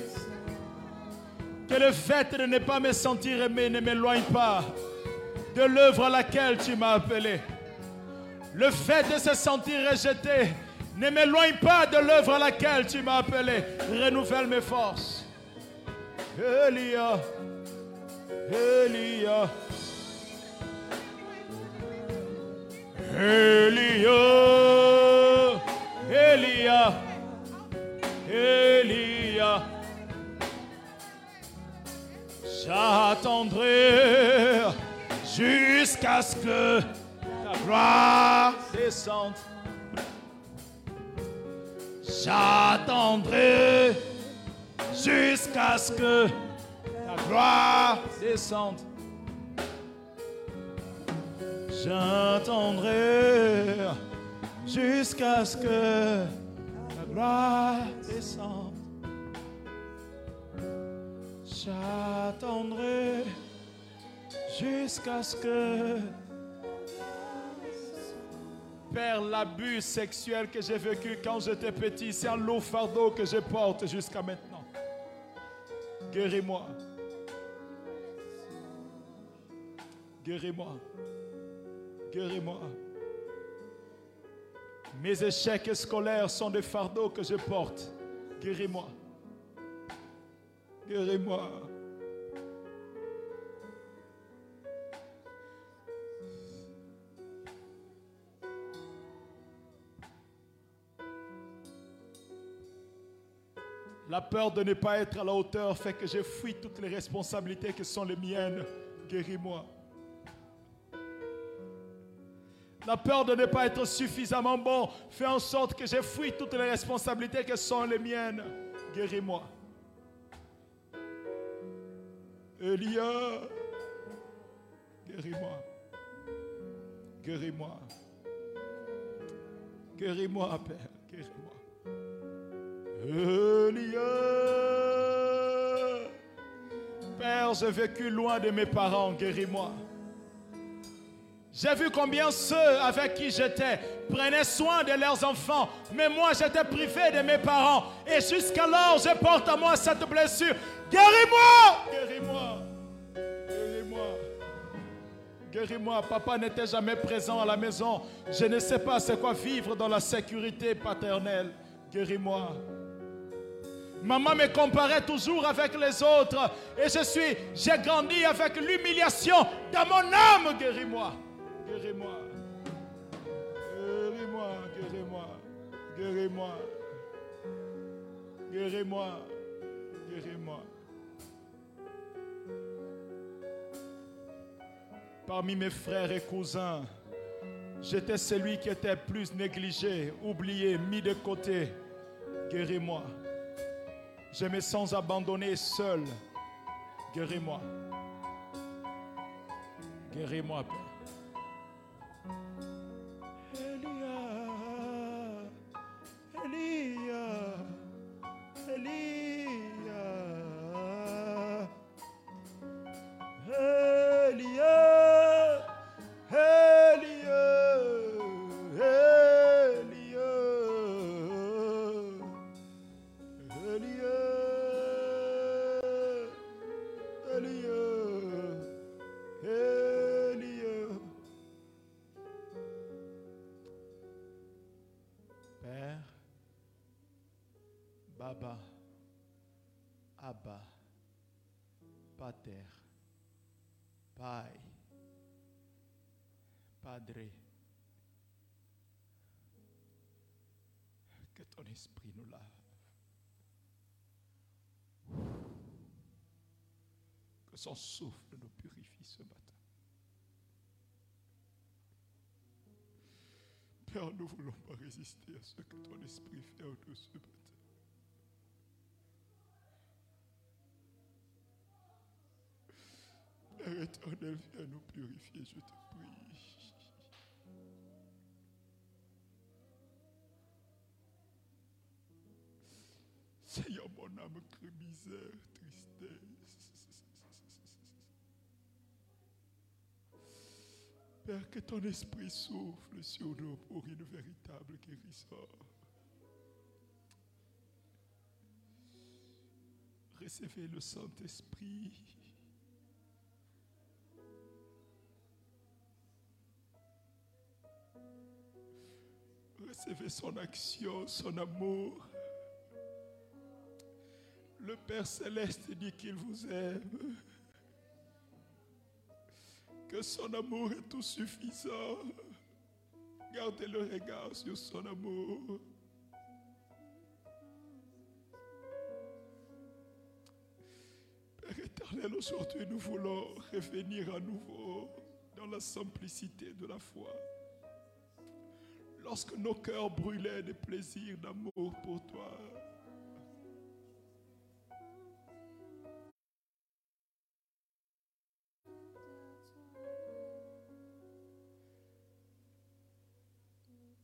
que le fait de ne pas me sentir aimé ne m'éloigne pas de l'œuvre à laquelle tu m'as appelé. Le fait de se sentir rejeté ne m'éloigne pas de l'œuvre à laquelle tu m'as appelé. Renouvelle mes forces. Elia, Elia, Elia, Elia, Elia. J'attendrai jusqu'à ce que ta gloire descende. J'attendrai jusqu'à ce que ta gloire descende. J'attendrai jusqu'à ce que ta gloire descende. J'attendrai jusqu'à ce que... Père, l'abus sexuel que j'ai vécu quand j'étais petit, c'est un lourd fardeau que je porte jusqu'à maintenant. Guéris-moi. Guéris-moi. Guéris-moi. Mes échecs scolaires sont des fardeaux que je porte. Guéris-moi. Guéris-moi. La peur de ne pas être à la hauteur fait que je fuis toutes les responsabilités qui sont les miennes. Guéris-moi. La peur de ne pas être suffisamment bon fait en sorte que je fuis toutes les responsabilités qui sont les miennes. Guéris-moi. Elia, guéris-moi. Guéris-moi. Guéris-moi, Père. Guéris-moi. Père, j'ai vécu loin de mes parents. Guéris-moi. J'ai vu combien ceux avec qui j'étais prenaient soin de leurs enfants, mais moi j'étais privé de mes parents. Et jusqu'alors, je porte à moi cette blessure. Guéris-moi Guéris-moi Guéris-moi Guéris-moi. Papa n'était jamais présent à la maison. Je ne sais pas c'est quoi vivre dans la sécurité paternelle. Guéris-moi. Maman me comparait toujours avec les autres. Et je suis, j'ai grandi avec l'humiliation dans mon âme. Guéris-moi. Guéris-moi. Guéris-moi. Guéris-moi. Guéris-moi. Guéris-moi. Guéris-moi. Parmi mes frères et cousins, j'étais celui qui était plus négligé, oublié, mis de côté. Guéris-moi. Je me sens abandonné seul. Guéris-moi. Guéris-moi, Père. Elia, Elia, Baba, Abba, Pater, Pai, Padre, que ton esprit nous lave. Que son souffle nous purifie ce matin. Père, nous voulons pas résister à ce que ton esprit fait en nous ce matin. Éternel, viens nous purifier, je te prie. Seigneur, mon âme crée misère, tristesse. Père, que ton esprit souffle sur nous pour une véritable guérison. Recevez le Saint-Esprit. Recevez son action, son amour. Le Père céleste dit qu'il vous aime. Que son amour est tout suffisant. Gardez le regard sur son amour. Père éternel, aujourd'hui nous voulons revenir à nouveau dans la simplicité de la foi. Lorsque nos cœurs brûlaient de plaisir, d'amour pour toi.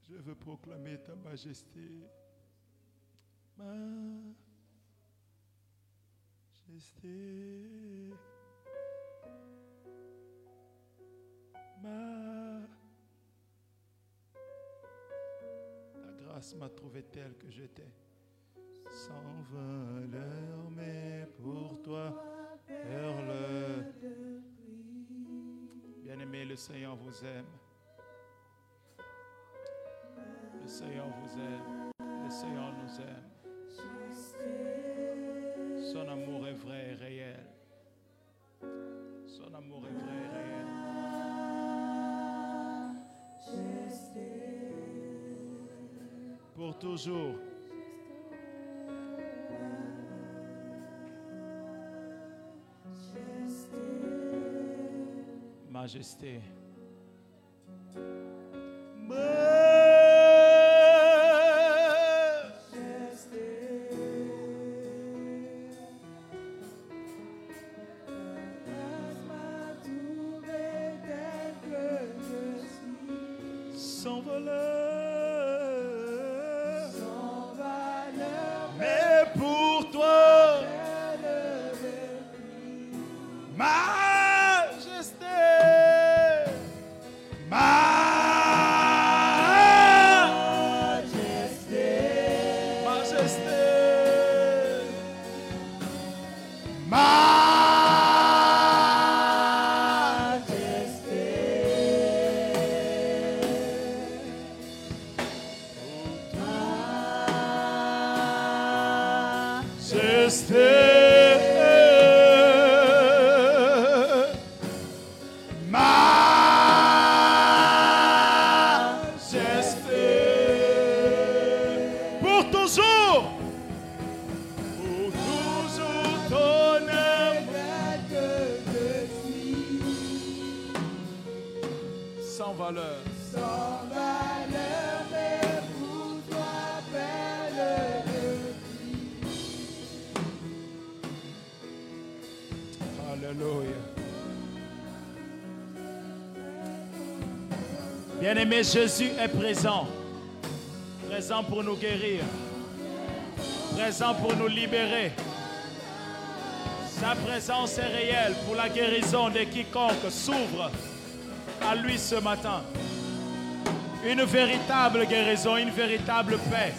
Je veux proclamer ta majesté. Majesté. Ma. M'a trouvé telle que j'étais. Sans valeur, mais pour toi, perle. Bien-aimé, le Seigneur vous aime. Le Seigneur vous aime. Le Seigneur nous aime. Son amour est vrai et réel. Son amour est vrai et réel. Pour toujours. Majesté. Sans Bien-aimé, Jésus est présent. Présent pour nous guérir. Présent pour nous libérer. Sa présence est réelle pour la guérison de quiconque s'ouvre à lui ce matin. Une véritable guérison, une véritable paix.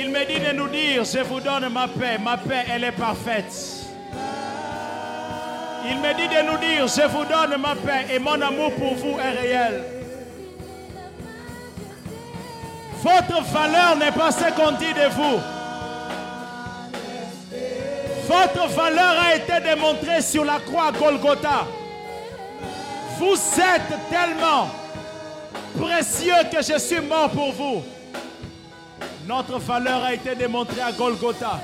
Il me dit de nous dire, je vous donne ma paix. Ma paix, elle est parfaite. Il me dit de nous dire, je vous donne ma paix et mon amour pour vous est réel. Votre valeur n'est pas ce qu'on dit de vous. Votre valeur a été démontrée sur la croix à Golgotha. Vous êtes tellement précieux que je suis mort pour vous. Notre valeur a été démontrée à Golgotha.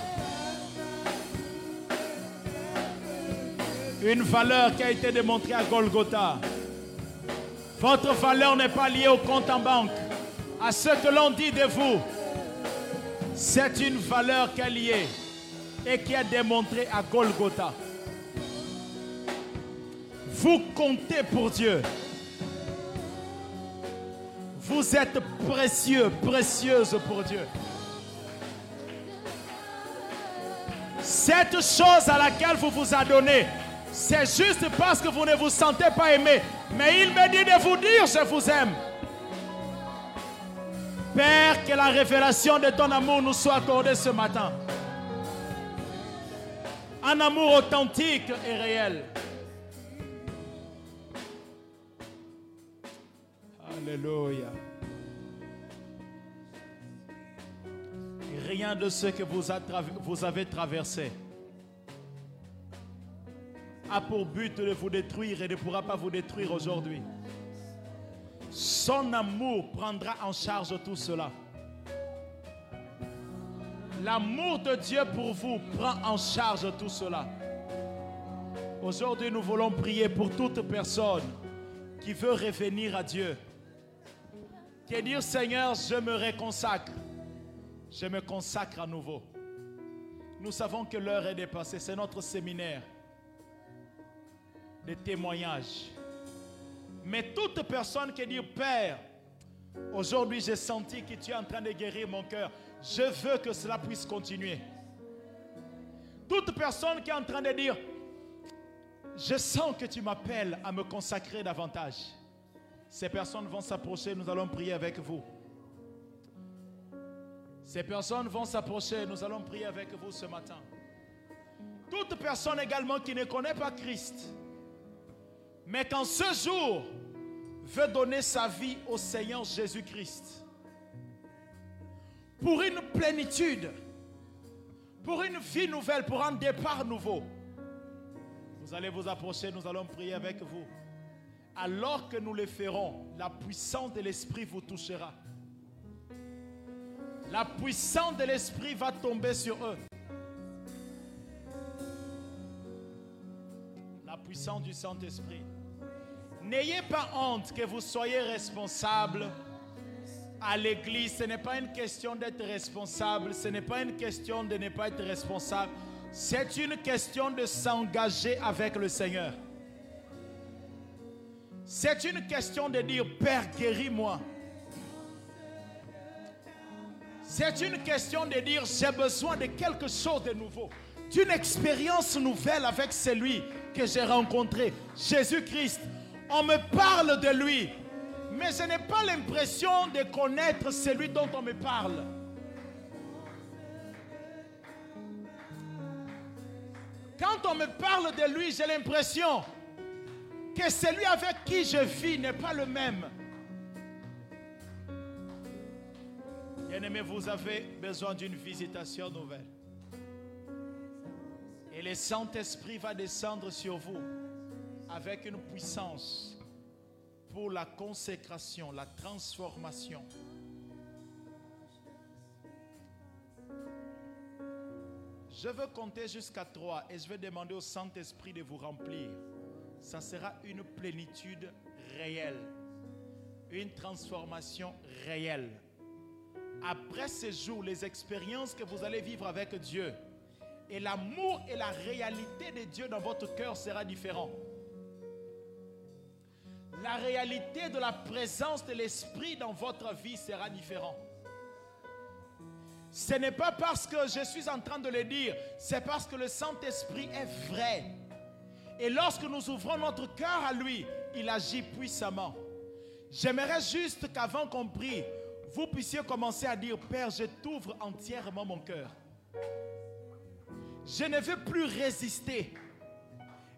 Une valeur qui a été démontrée à Golgotha. Votre valeur n'est pas liée au compte en banque, à ce que l'on dit de vous. C'est une valeur qui est liée et qui est démontrée à Golgotha. Vous comptez pour Dieu. Vous êtes précieux, précieuse pour Dieu. Cette chose à laquelle vous vous adonnez, c'est juste parce que vous ne vous sentez pas aimé. Mais il me dit de vous dire, je vous aime. Père, que la révélation de ton amour nous soit accordée ce matin. Un amour authentique et réel. Alléluia. Rien de ce que vous, avez traversé a pour but de vous détruire et ne pourra pas vous détruire aujourd'hui. Son amour prendra en charge tout cela. L'amour de Dieu pour vous prend en charge tout cela. Aujourd'hui, nous voulons prier pour toute personne qui veut revenir à Dieu. Qui dire Seigneur, je me réconsacre. Je me consacre à nouveau. Nous savons que l'heure est dépassée. C'est notre séminaire de témoignages. Mais toute personne qui dit Père, aujourd'hui j'ai senti que tu es en train de guérir mon cœur. Je veux que cela puisse continuer. Toute personne qui est en train de dire Je sens que tu m'appelles à me consacrer davantage. Ces personnes vont s'approcher, nous allons prier avec vous. Ces personnes vont s'approcher, nous allons prier avec vous ce matin. Toute personne également qui ne connaît pas Christ, mais qu'en ce jour veut donner sa vie au Seigneur Jésus-Christ. Pour une plénitude, pour une vie nouvelle, pour un départ nouveau. Vous allez vous approcher, nous allons prier avec vous. Alors que nous le ferons, la puissance de l'Esprit vous touchera. La puissance de l'Esprit va tomber sur eux. La puissance du Saint-Esprit. N'ayez pas honte que vous soyez responsable à l'église. Ce n'est pas une question d'être responsable. Ce n'est pas une question de ne pas être responsable. C'est une question de s'engager avec le Seigneur. C'est une question de dire, Père, guéris-moi. C'est une question de dire, j'ai besoin de quelque chose de nouveau. D'une expérience nouvelle avec celui que j'ai rencontré, Jésus-Christ. On me parle de lui, mais je n'ai pas l'impression de connaître celui dont on me parle. Quand on me parle de lui, j'ai l'impression que celui avec qui je vis n'est pas le même. Bien-aimé, vous avez besoin d'une visitation nouvelle. Et le Saint-Esprit va descendre sur vous avec une puissance pour la consécration, la transformation. Je veux compter jusqu'à trois et je vais demander au Saint-Esprit de vous remplir. Ça sera une plénitude réelle, une transformation réelle. Après ces jours, les expériences que vous allez vivre avec Dieu et l'amour et la réalité de Dieu dans votre cœur sera différent. La réalité de la présence de l'Esprit dans votre vie sera différente. Ce n'est pas parce que je suis en train de le dire, c'est parce que le Saint-Esprit est vrai. Et lorsque nous ouvrons notre cœur à lui, il agit puissamment. J'aimerais juste qu'avant qu'on prie, vous puissiez commencer à dire, Père, je t'ouvre entièrement mon cœur. Je ne veux plus résister.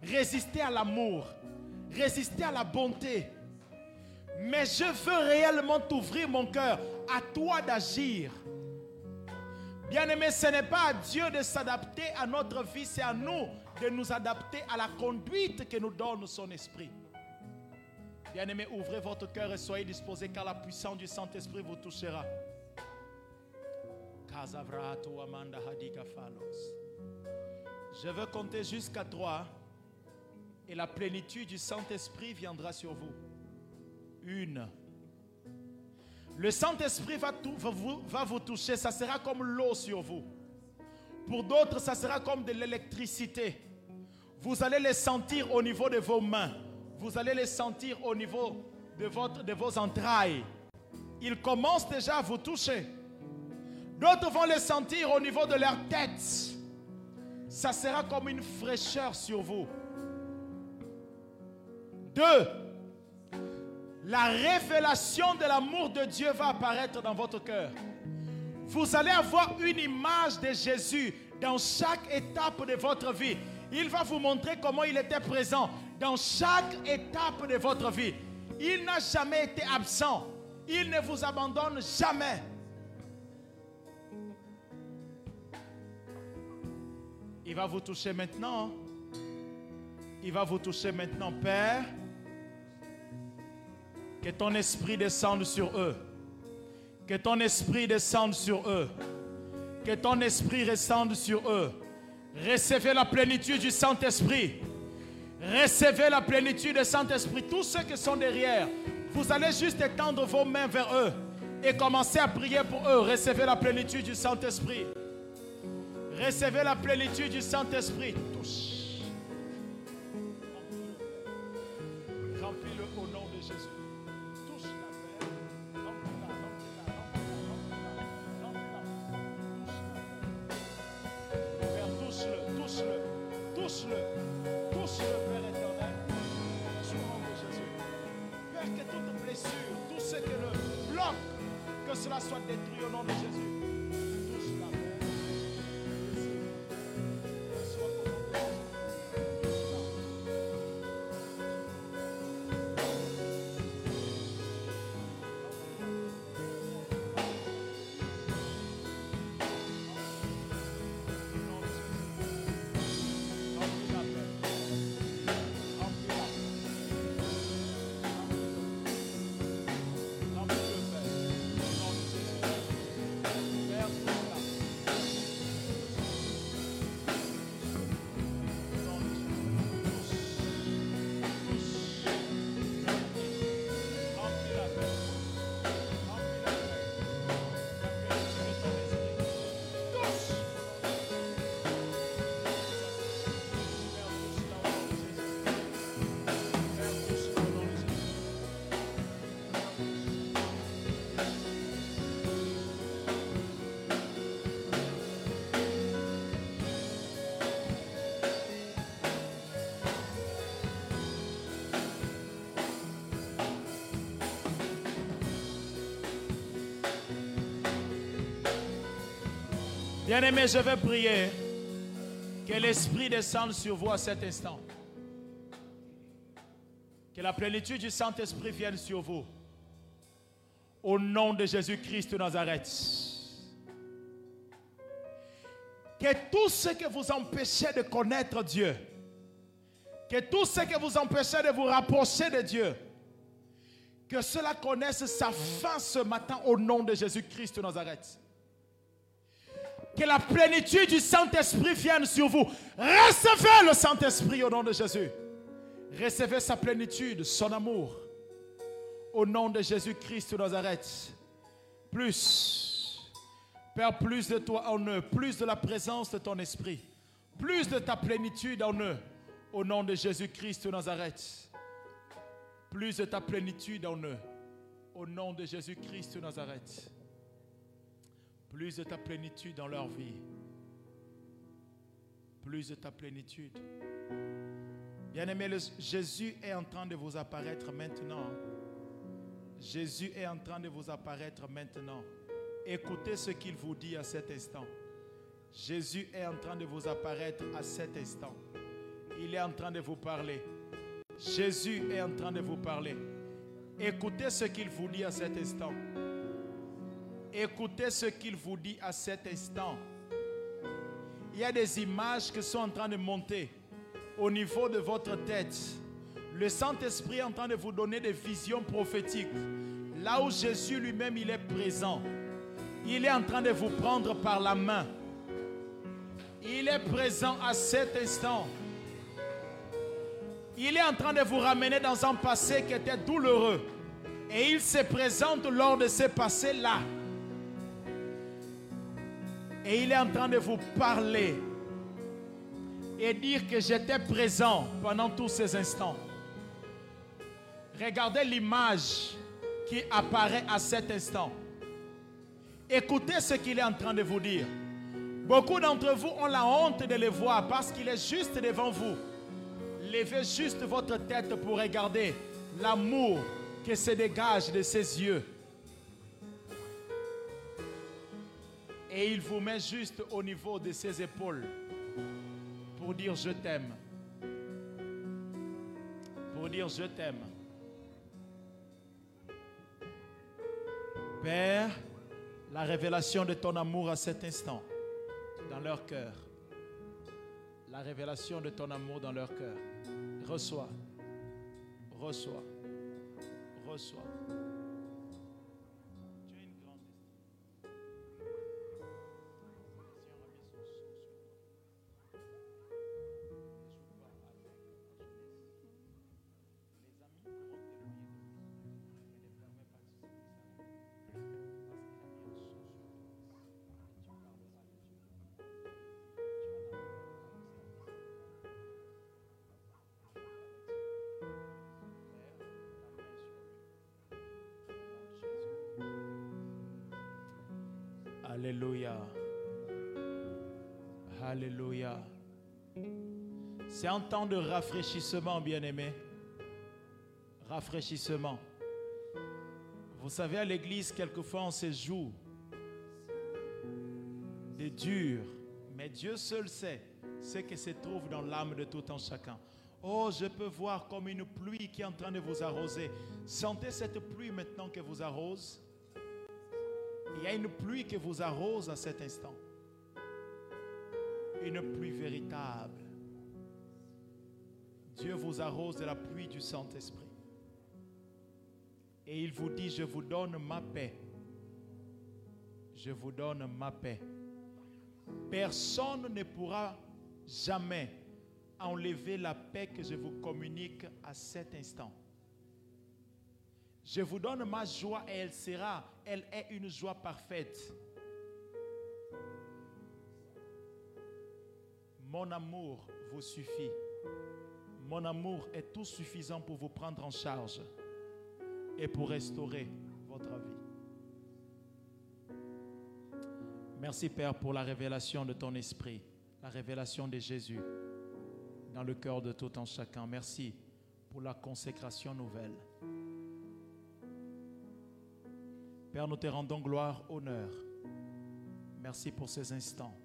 Résister à l'amour. Résister à la bonté. Mais je veux réellement t'ouvrir mon cœur à toi d'agir. Bien-aimé, ce n'est pas à Dieu de s'adapter à notre vie, c'est à nous de nous adapter à la conduite que nous donne son esprit. Bien-aimé, ouvrez votre cœur et soyez disposés car la puissance du Saint-Esprit vous touchera. Je veux compter jusqu'à trois et la plénitude du Saint-Esprit viendra sur vous. Une. Le Saint-Esprit va, vous, toucher, ça sera comme l'eau sur vous. Pour d'autres, ça sera comme de l'électricité. Vous allez les sentir au niveau de vos mains. Vous allez les sentir au niveau de, de vos entrailles. Ils commencent déjà à vous toucher. D'autres vont les sentir au niveau de leur tête. Ça sera comme une fraîcheur sur vous. Deux, la révélation de l'amour de Dieu va apparaître dans votre cœur. Vous allez avoir une image de Jésus dans chaque étape de votre vie. Il va vous montrer comment il était présent dans chaque étape de votre vie. Il n'a jamais été absent. Il ne vous abandonne jamais. Il va vous toucher maintenant. Il va vous toucher maintenant, Père. Que ton esprit descende sur eux. Que ton esprit descende sur eux. Que ton esprit descende sur eux. Recevez la plénitude du Saint-Esprit. Recevez la plénitude du Saint-Esprit. Tous ceux qui sont derrière, vous allez juste étendre vos mains vers eux et commencer à prier pour eux. Recevez la plénitude du Saint-Esprit. Recevez la plénitude du Saint-Esprit. Touche. Touche-le, touche-le, touche-le, Père éternel. Au nom de Jésus. Père, que toute blessure, tout ce qui le bloque, que cela soit détruit au nom de Jésus. Bien-aimé, je vais prier que l'Esprit descende sur vous à cet instant. Que la plénitude du Saint-Esprit vienne sur vous. Au nom de Jésus-Christ de Nazareth. Que tout ce que vous empêchez de connaître Dieu, que tout ce que vous empêchez de vous rapprocher de Dieu, que cela connaisse sa fin ce matin au nom de Jésus-Christ de Nazareth. Que la plénitude du Saint-Esprit vienne sur vous. Recevez le Saint-Esprit au nom de Jésus. Recevez sa plénitude, son amour. Au nom de Jésus-Christ de Nazareth. Plus. Père, plus de toi en eux. Plus de la présence de ton esprit. Plus de ta plénitude en eux. Au nom de Jésus-Christ de Nazareth. Plus de ta plénitude en eux. Au nom de Jésus-Christ de Nazareth plus de ta plénitude dans leur vie. Plus de ta plénitude. Bien-aimé, Jésus est en train de vous apparaître maintenant. Jésus est en train de vous apparaître maintenant. Écoutez ce qu'il vous dit à cet instant. Jésus est en train de vous apparaître à cet instant. Il est en train de vous parler. Jésus est en train de vous parler. Écoutez ce qu'il vous dit à cet instant. Écoutez ce qu'il vous dit à cet instant. Il y a des images qui sont en train de monter au niveau de votre tête. Le Saint-Esprit est en train de vous donner des visions prophétiques. Là où Jésus lui-même il est présent. Il est en train de vous prendre par la main. Il est présent à cet instant. Il est en train de vous ramener dans un passé qui était douloureux. Et il se présente lors de ce passé-là. Et il est en train de vous parler et dire que j'étais présent pendant tous ces instants. Regardez l'image qui apparaît à cet instant. Écoutez ce qu'il est en train de vous dire. Beaucoup d'entre vous ont la honte de le voir parce qu'il est juste devant vous. Levez juste votre tête pour regarder l'amour qui se dégage de ses yeux. Et il vous met juste au niveau de ses épaules pour dire je t'aime. Pour dire je t'aime. Père, la révélation de ton amour à cet instant dans leur cœur. La révélation de ton amour dans leur cœur. Reçois. Reçois. Reçois. Alléluia. Alléluia. C'est un temps de rafraîchissement, bien-aimé. Rafraîchissement. Vous savez, à l'église, quelquefois, on se joue des durs. Mais Dieu seul sait ce qui se trouve dans l'âme de tout un chacun. Oh, je peux voir comme une pluie qui est en train de vous arroser. Sentez cette pluie maintenant qui vous arrose. Il y a une pluie qui vous arrose à cet instant. Une pluie véritable. Dieu vous arrose de la pluie du Saint-Esprit. Et il vous dit, je vous donne ma paix. Je vous donne ma paix. Personne ne pourra jamais enlever la paix que je vous communique à cet instant. Je vous donne ma joie et elle sera, elle est une joie parfaite. Mon amour vous suffit. Mon amour est tout suffisant pour vous prendre en charge et pour restaurer votre vie. Merci Père pour la révélation de ton esprit, la révélation de Jésus dans le cœur de tout en chacun. Merci pour la consécration nouvelle. Père, nous te rendons gloire, honneur. Merci pour ces instants.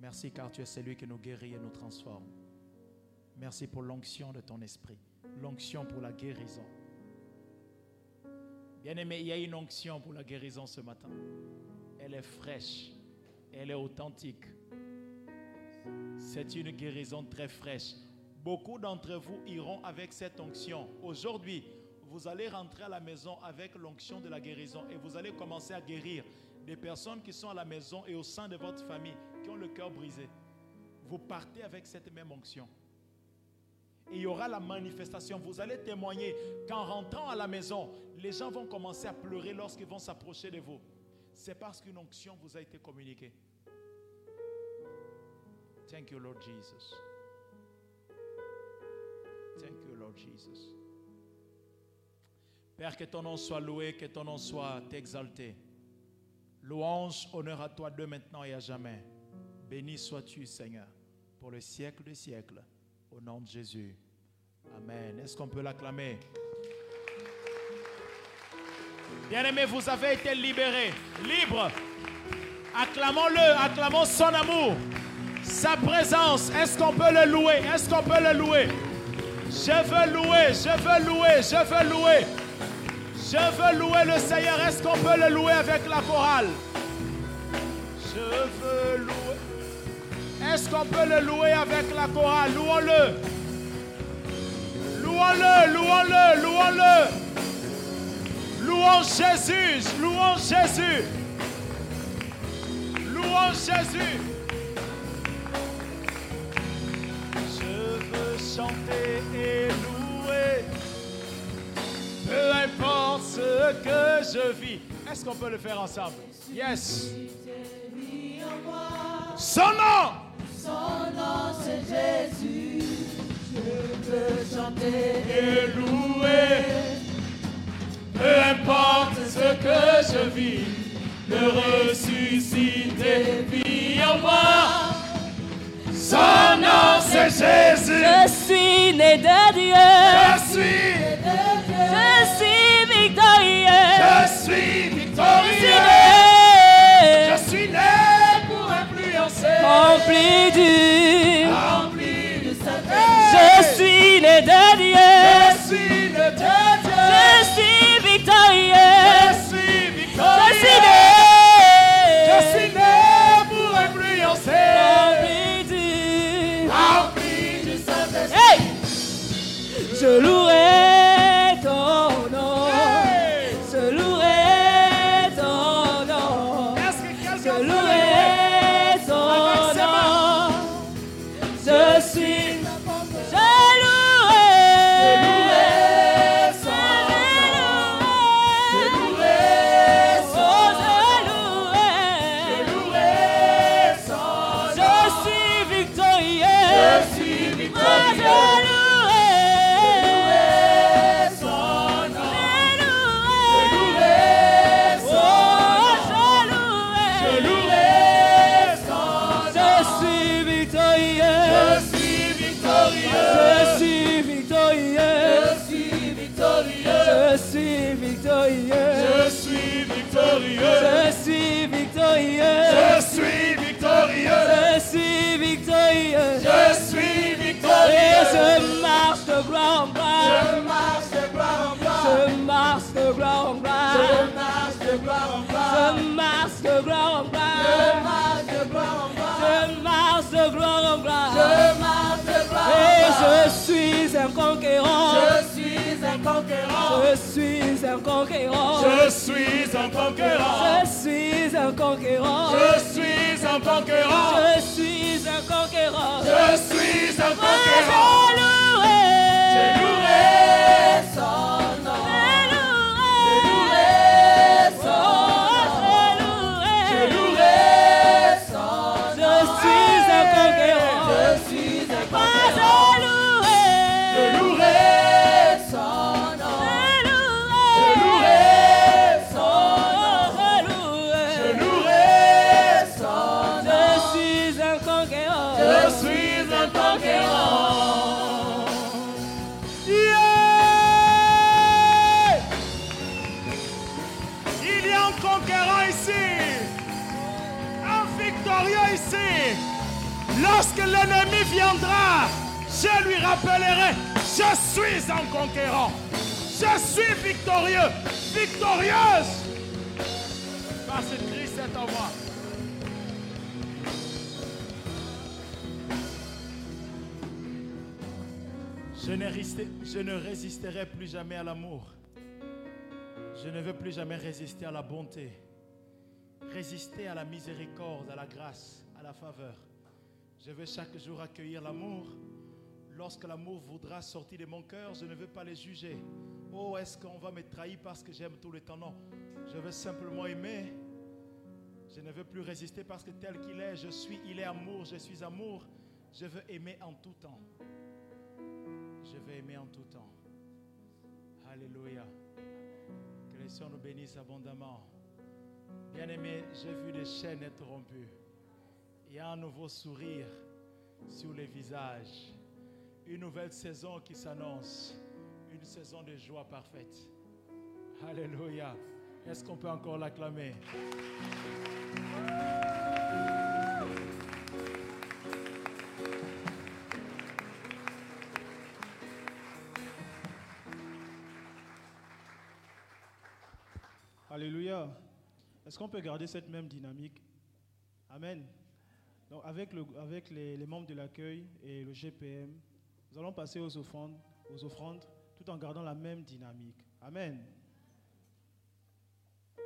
Merci car tu es celui qui nous guérit et nous transforme. Merci pour l'onction de ton esprit, l'onction pour la guérison. Bien-aimé, il y a une onction pour la guérison ce matin. Elle est fraîche, elle est authentique. C'est une guérison très fraîche. Beaucoup d'entre vous iront avec cette onction. Aujourd'hui, vous allez rentrer à la maison avec l'onction de la guérison et vous allez commencer à guérir des personnes qui sont à la maison et au sein de votre famille, qui ont le cœur brisé. Vous partez avec cette même onction. Et il y aura la manifestation. Vous allez témoigner qu'en rentrant à la maison, les gens vont commencer à pleurer lorsqu'ils vont s'approcher de vous. C'est parce qu'une onction vous a été communiquée. Thank you, Lord Jesus. Thank you, Lord Jesus. Père, que ton nom soit loué, que ton nom soit exalté. Louange, honneur à toi de maintenant et à jamais. Béni sois-tu, Seigneur, pour le siècle des siècles. Au nom de Jésus. Amen. Est-ce qu'on peut l'acclamer? Bien-aimé, vous avez été libéré, libre. Acclamons-le, acclamons son amour, sa présence. Est-ce qu'on peut le louer? Est-ce qu'on peut le louer? Je veux louer, je veux louer, je veux louer. Je veux louer le Seigneur. Est-ce qu'on peut le louer avec la chorale Je veux louer. Est-ce qu'on peut le louer avec la chorale Louons-le. Louons-le, louons-le, louons-le. Louons Jésus, louons Jésus. Louons Jésus. Je veux chanter et louer. Ce que je vis. Est-ce qu'on peut le faire ensemble? Yes. Son nom. Son nom c'est Jésus. Je veux chanter et louer. Peu importe ce que je vis, le ressuscité vit en moi. Son nom c'est Jésus. Je suis né de Dieu. Je suis, Je suis victorieux. Je suis victorieux. Je suis né pour influencer. rempli du. Rempli Je suis né. Je suis le Dieu. De gloire en Je gloire. marche de gloire en gloire. Je marche de gloire en gloire. Je marche de gloire Et je suis un conquérant. Je suis un conquérant. Je suis un conquérant. Je suis un conquérant. Je suis un conquérant. Je suis un conquérant. Je suis un conquérant. Je suis un conquérant. Je louerai je lui rappellerai, je suis un conquérant. Je suis victorieux, victorieuse. Parce que Christ est en moi. Je ne, résister- je ne résisterai plus jamais à l'amour. Je ne veux plus jamais résister à la bonté. Résister à la miséricorde, à la grâce, à la faveur. Je veux chaque jour accueillir l'amour. Lorsque l'amour voudra sortir de mon cœur, je ne veux pas les juger. Oh, est-ce qu'on va me trahir parce que j'aime tout le temps? Non. Je veux simplement aimer. Je ne veux plus résister parce que tel qu'il est, je suis, il est amour, je suis amour. Je veux aimer en tout temps. Je vais aimer en tout temps. Alléluia. Que le Seigneur nous bénisse abondamment. Bien-aimé, j'ai vu des chaînes être rompues. Il y a un nouveau sourire sur les visages. Une nouvelle saison qui s'annonce. Une saison de joie parfaite. Alléluia. Est-ce qu'on peut encore l'acclamer? Alléluia. Est-ce qu'on peut garder cette même dynamique? Amen. Donc avec, le, avec les, les membres de l'accueil et le GPM, nous allons passer aux offrandes, aux offrandes tout en gardant la même dynamique. Amen.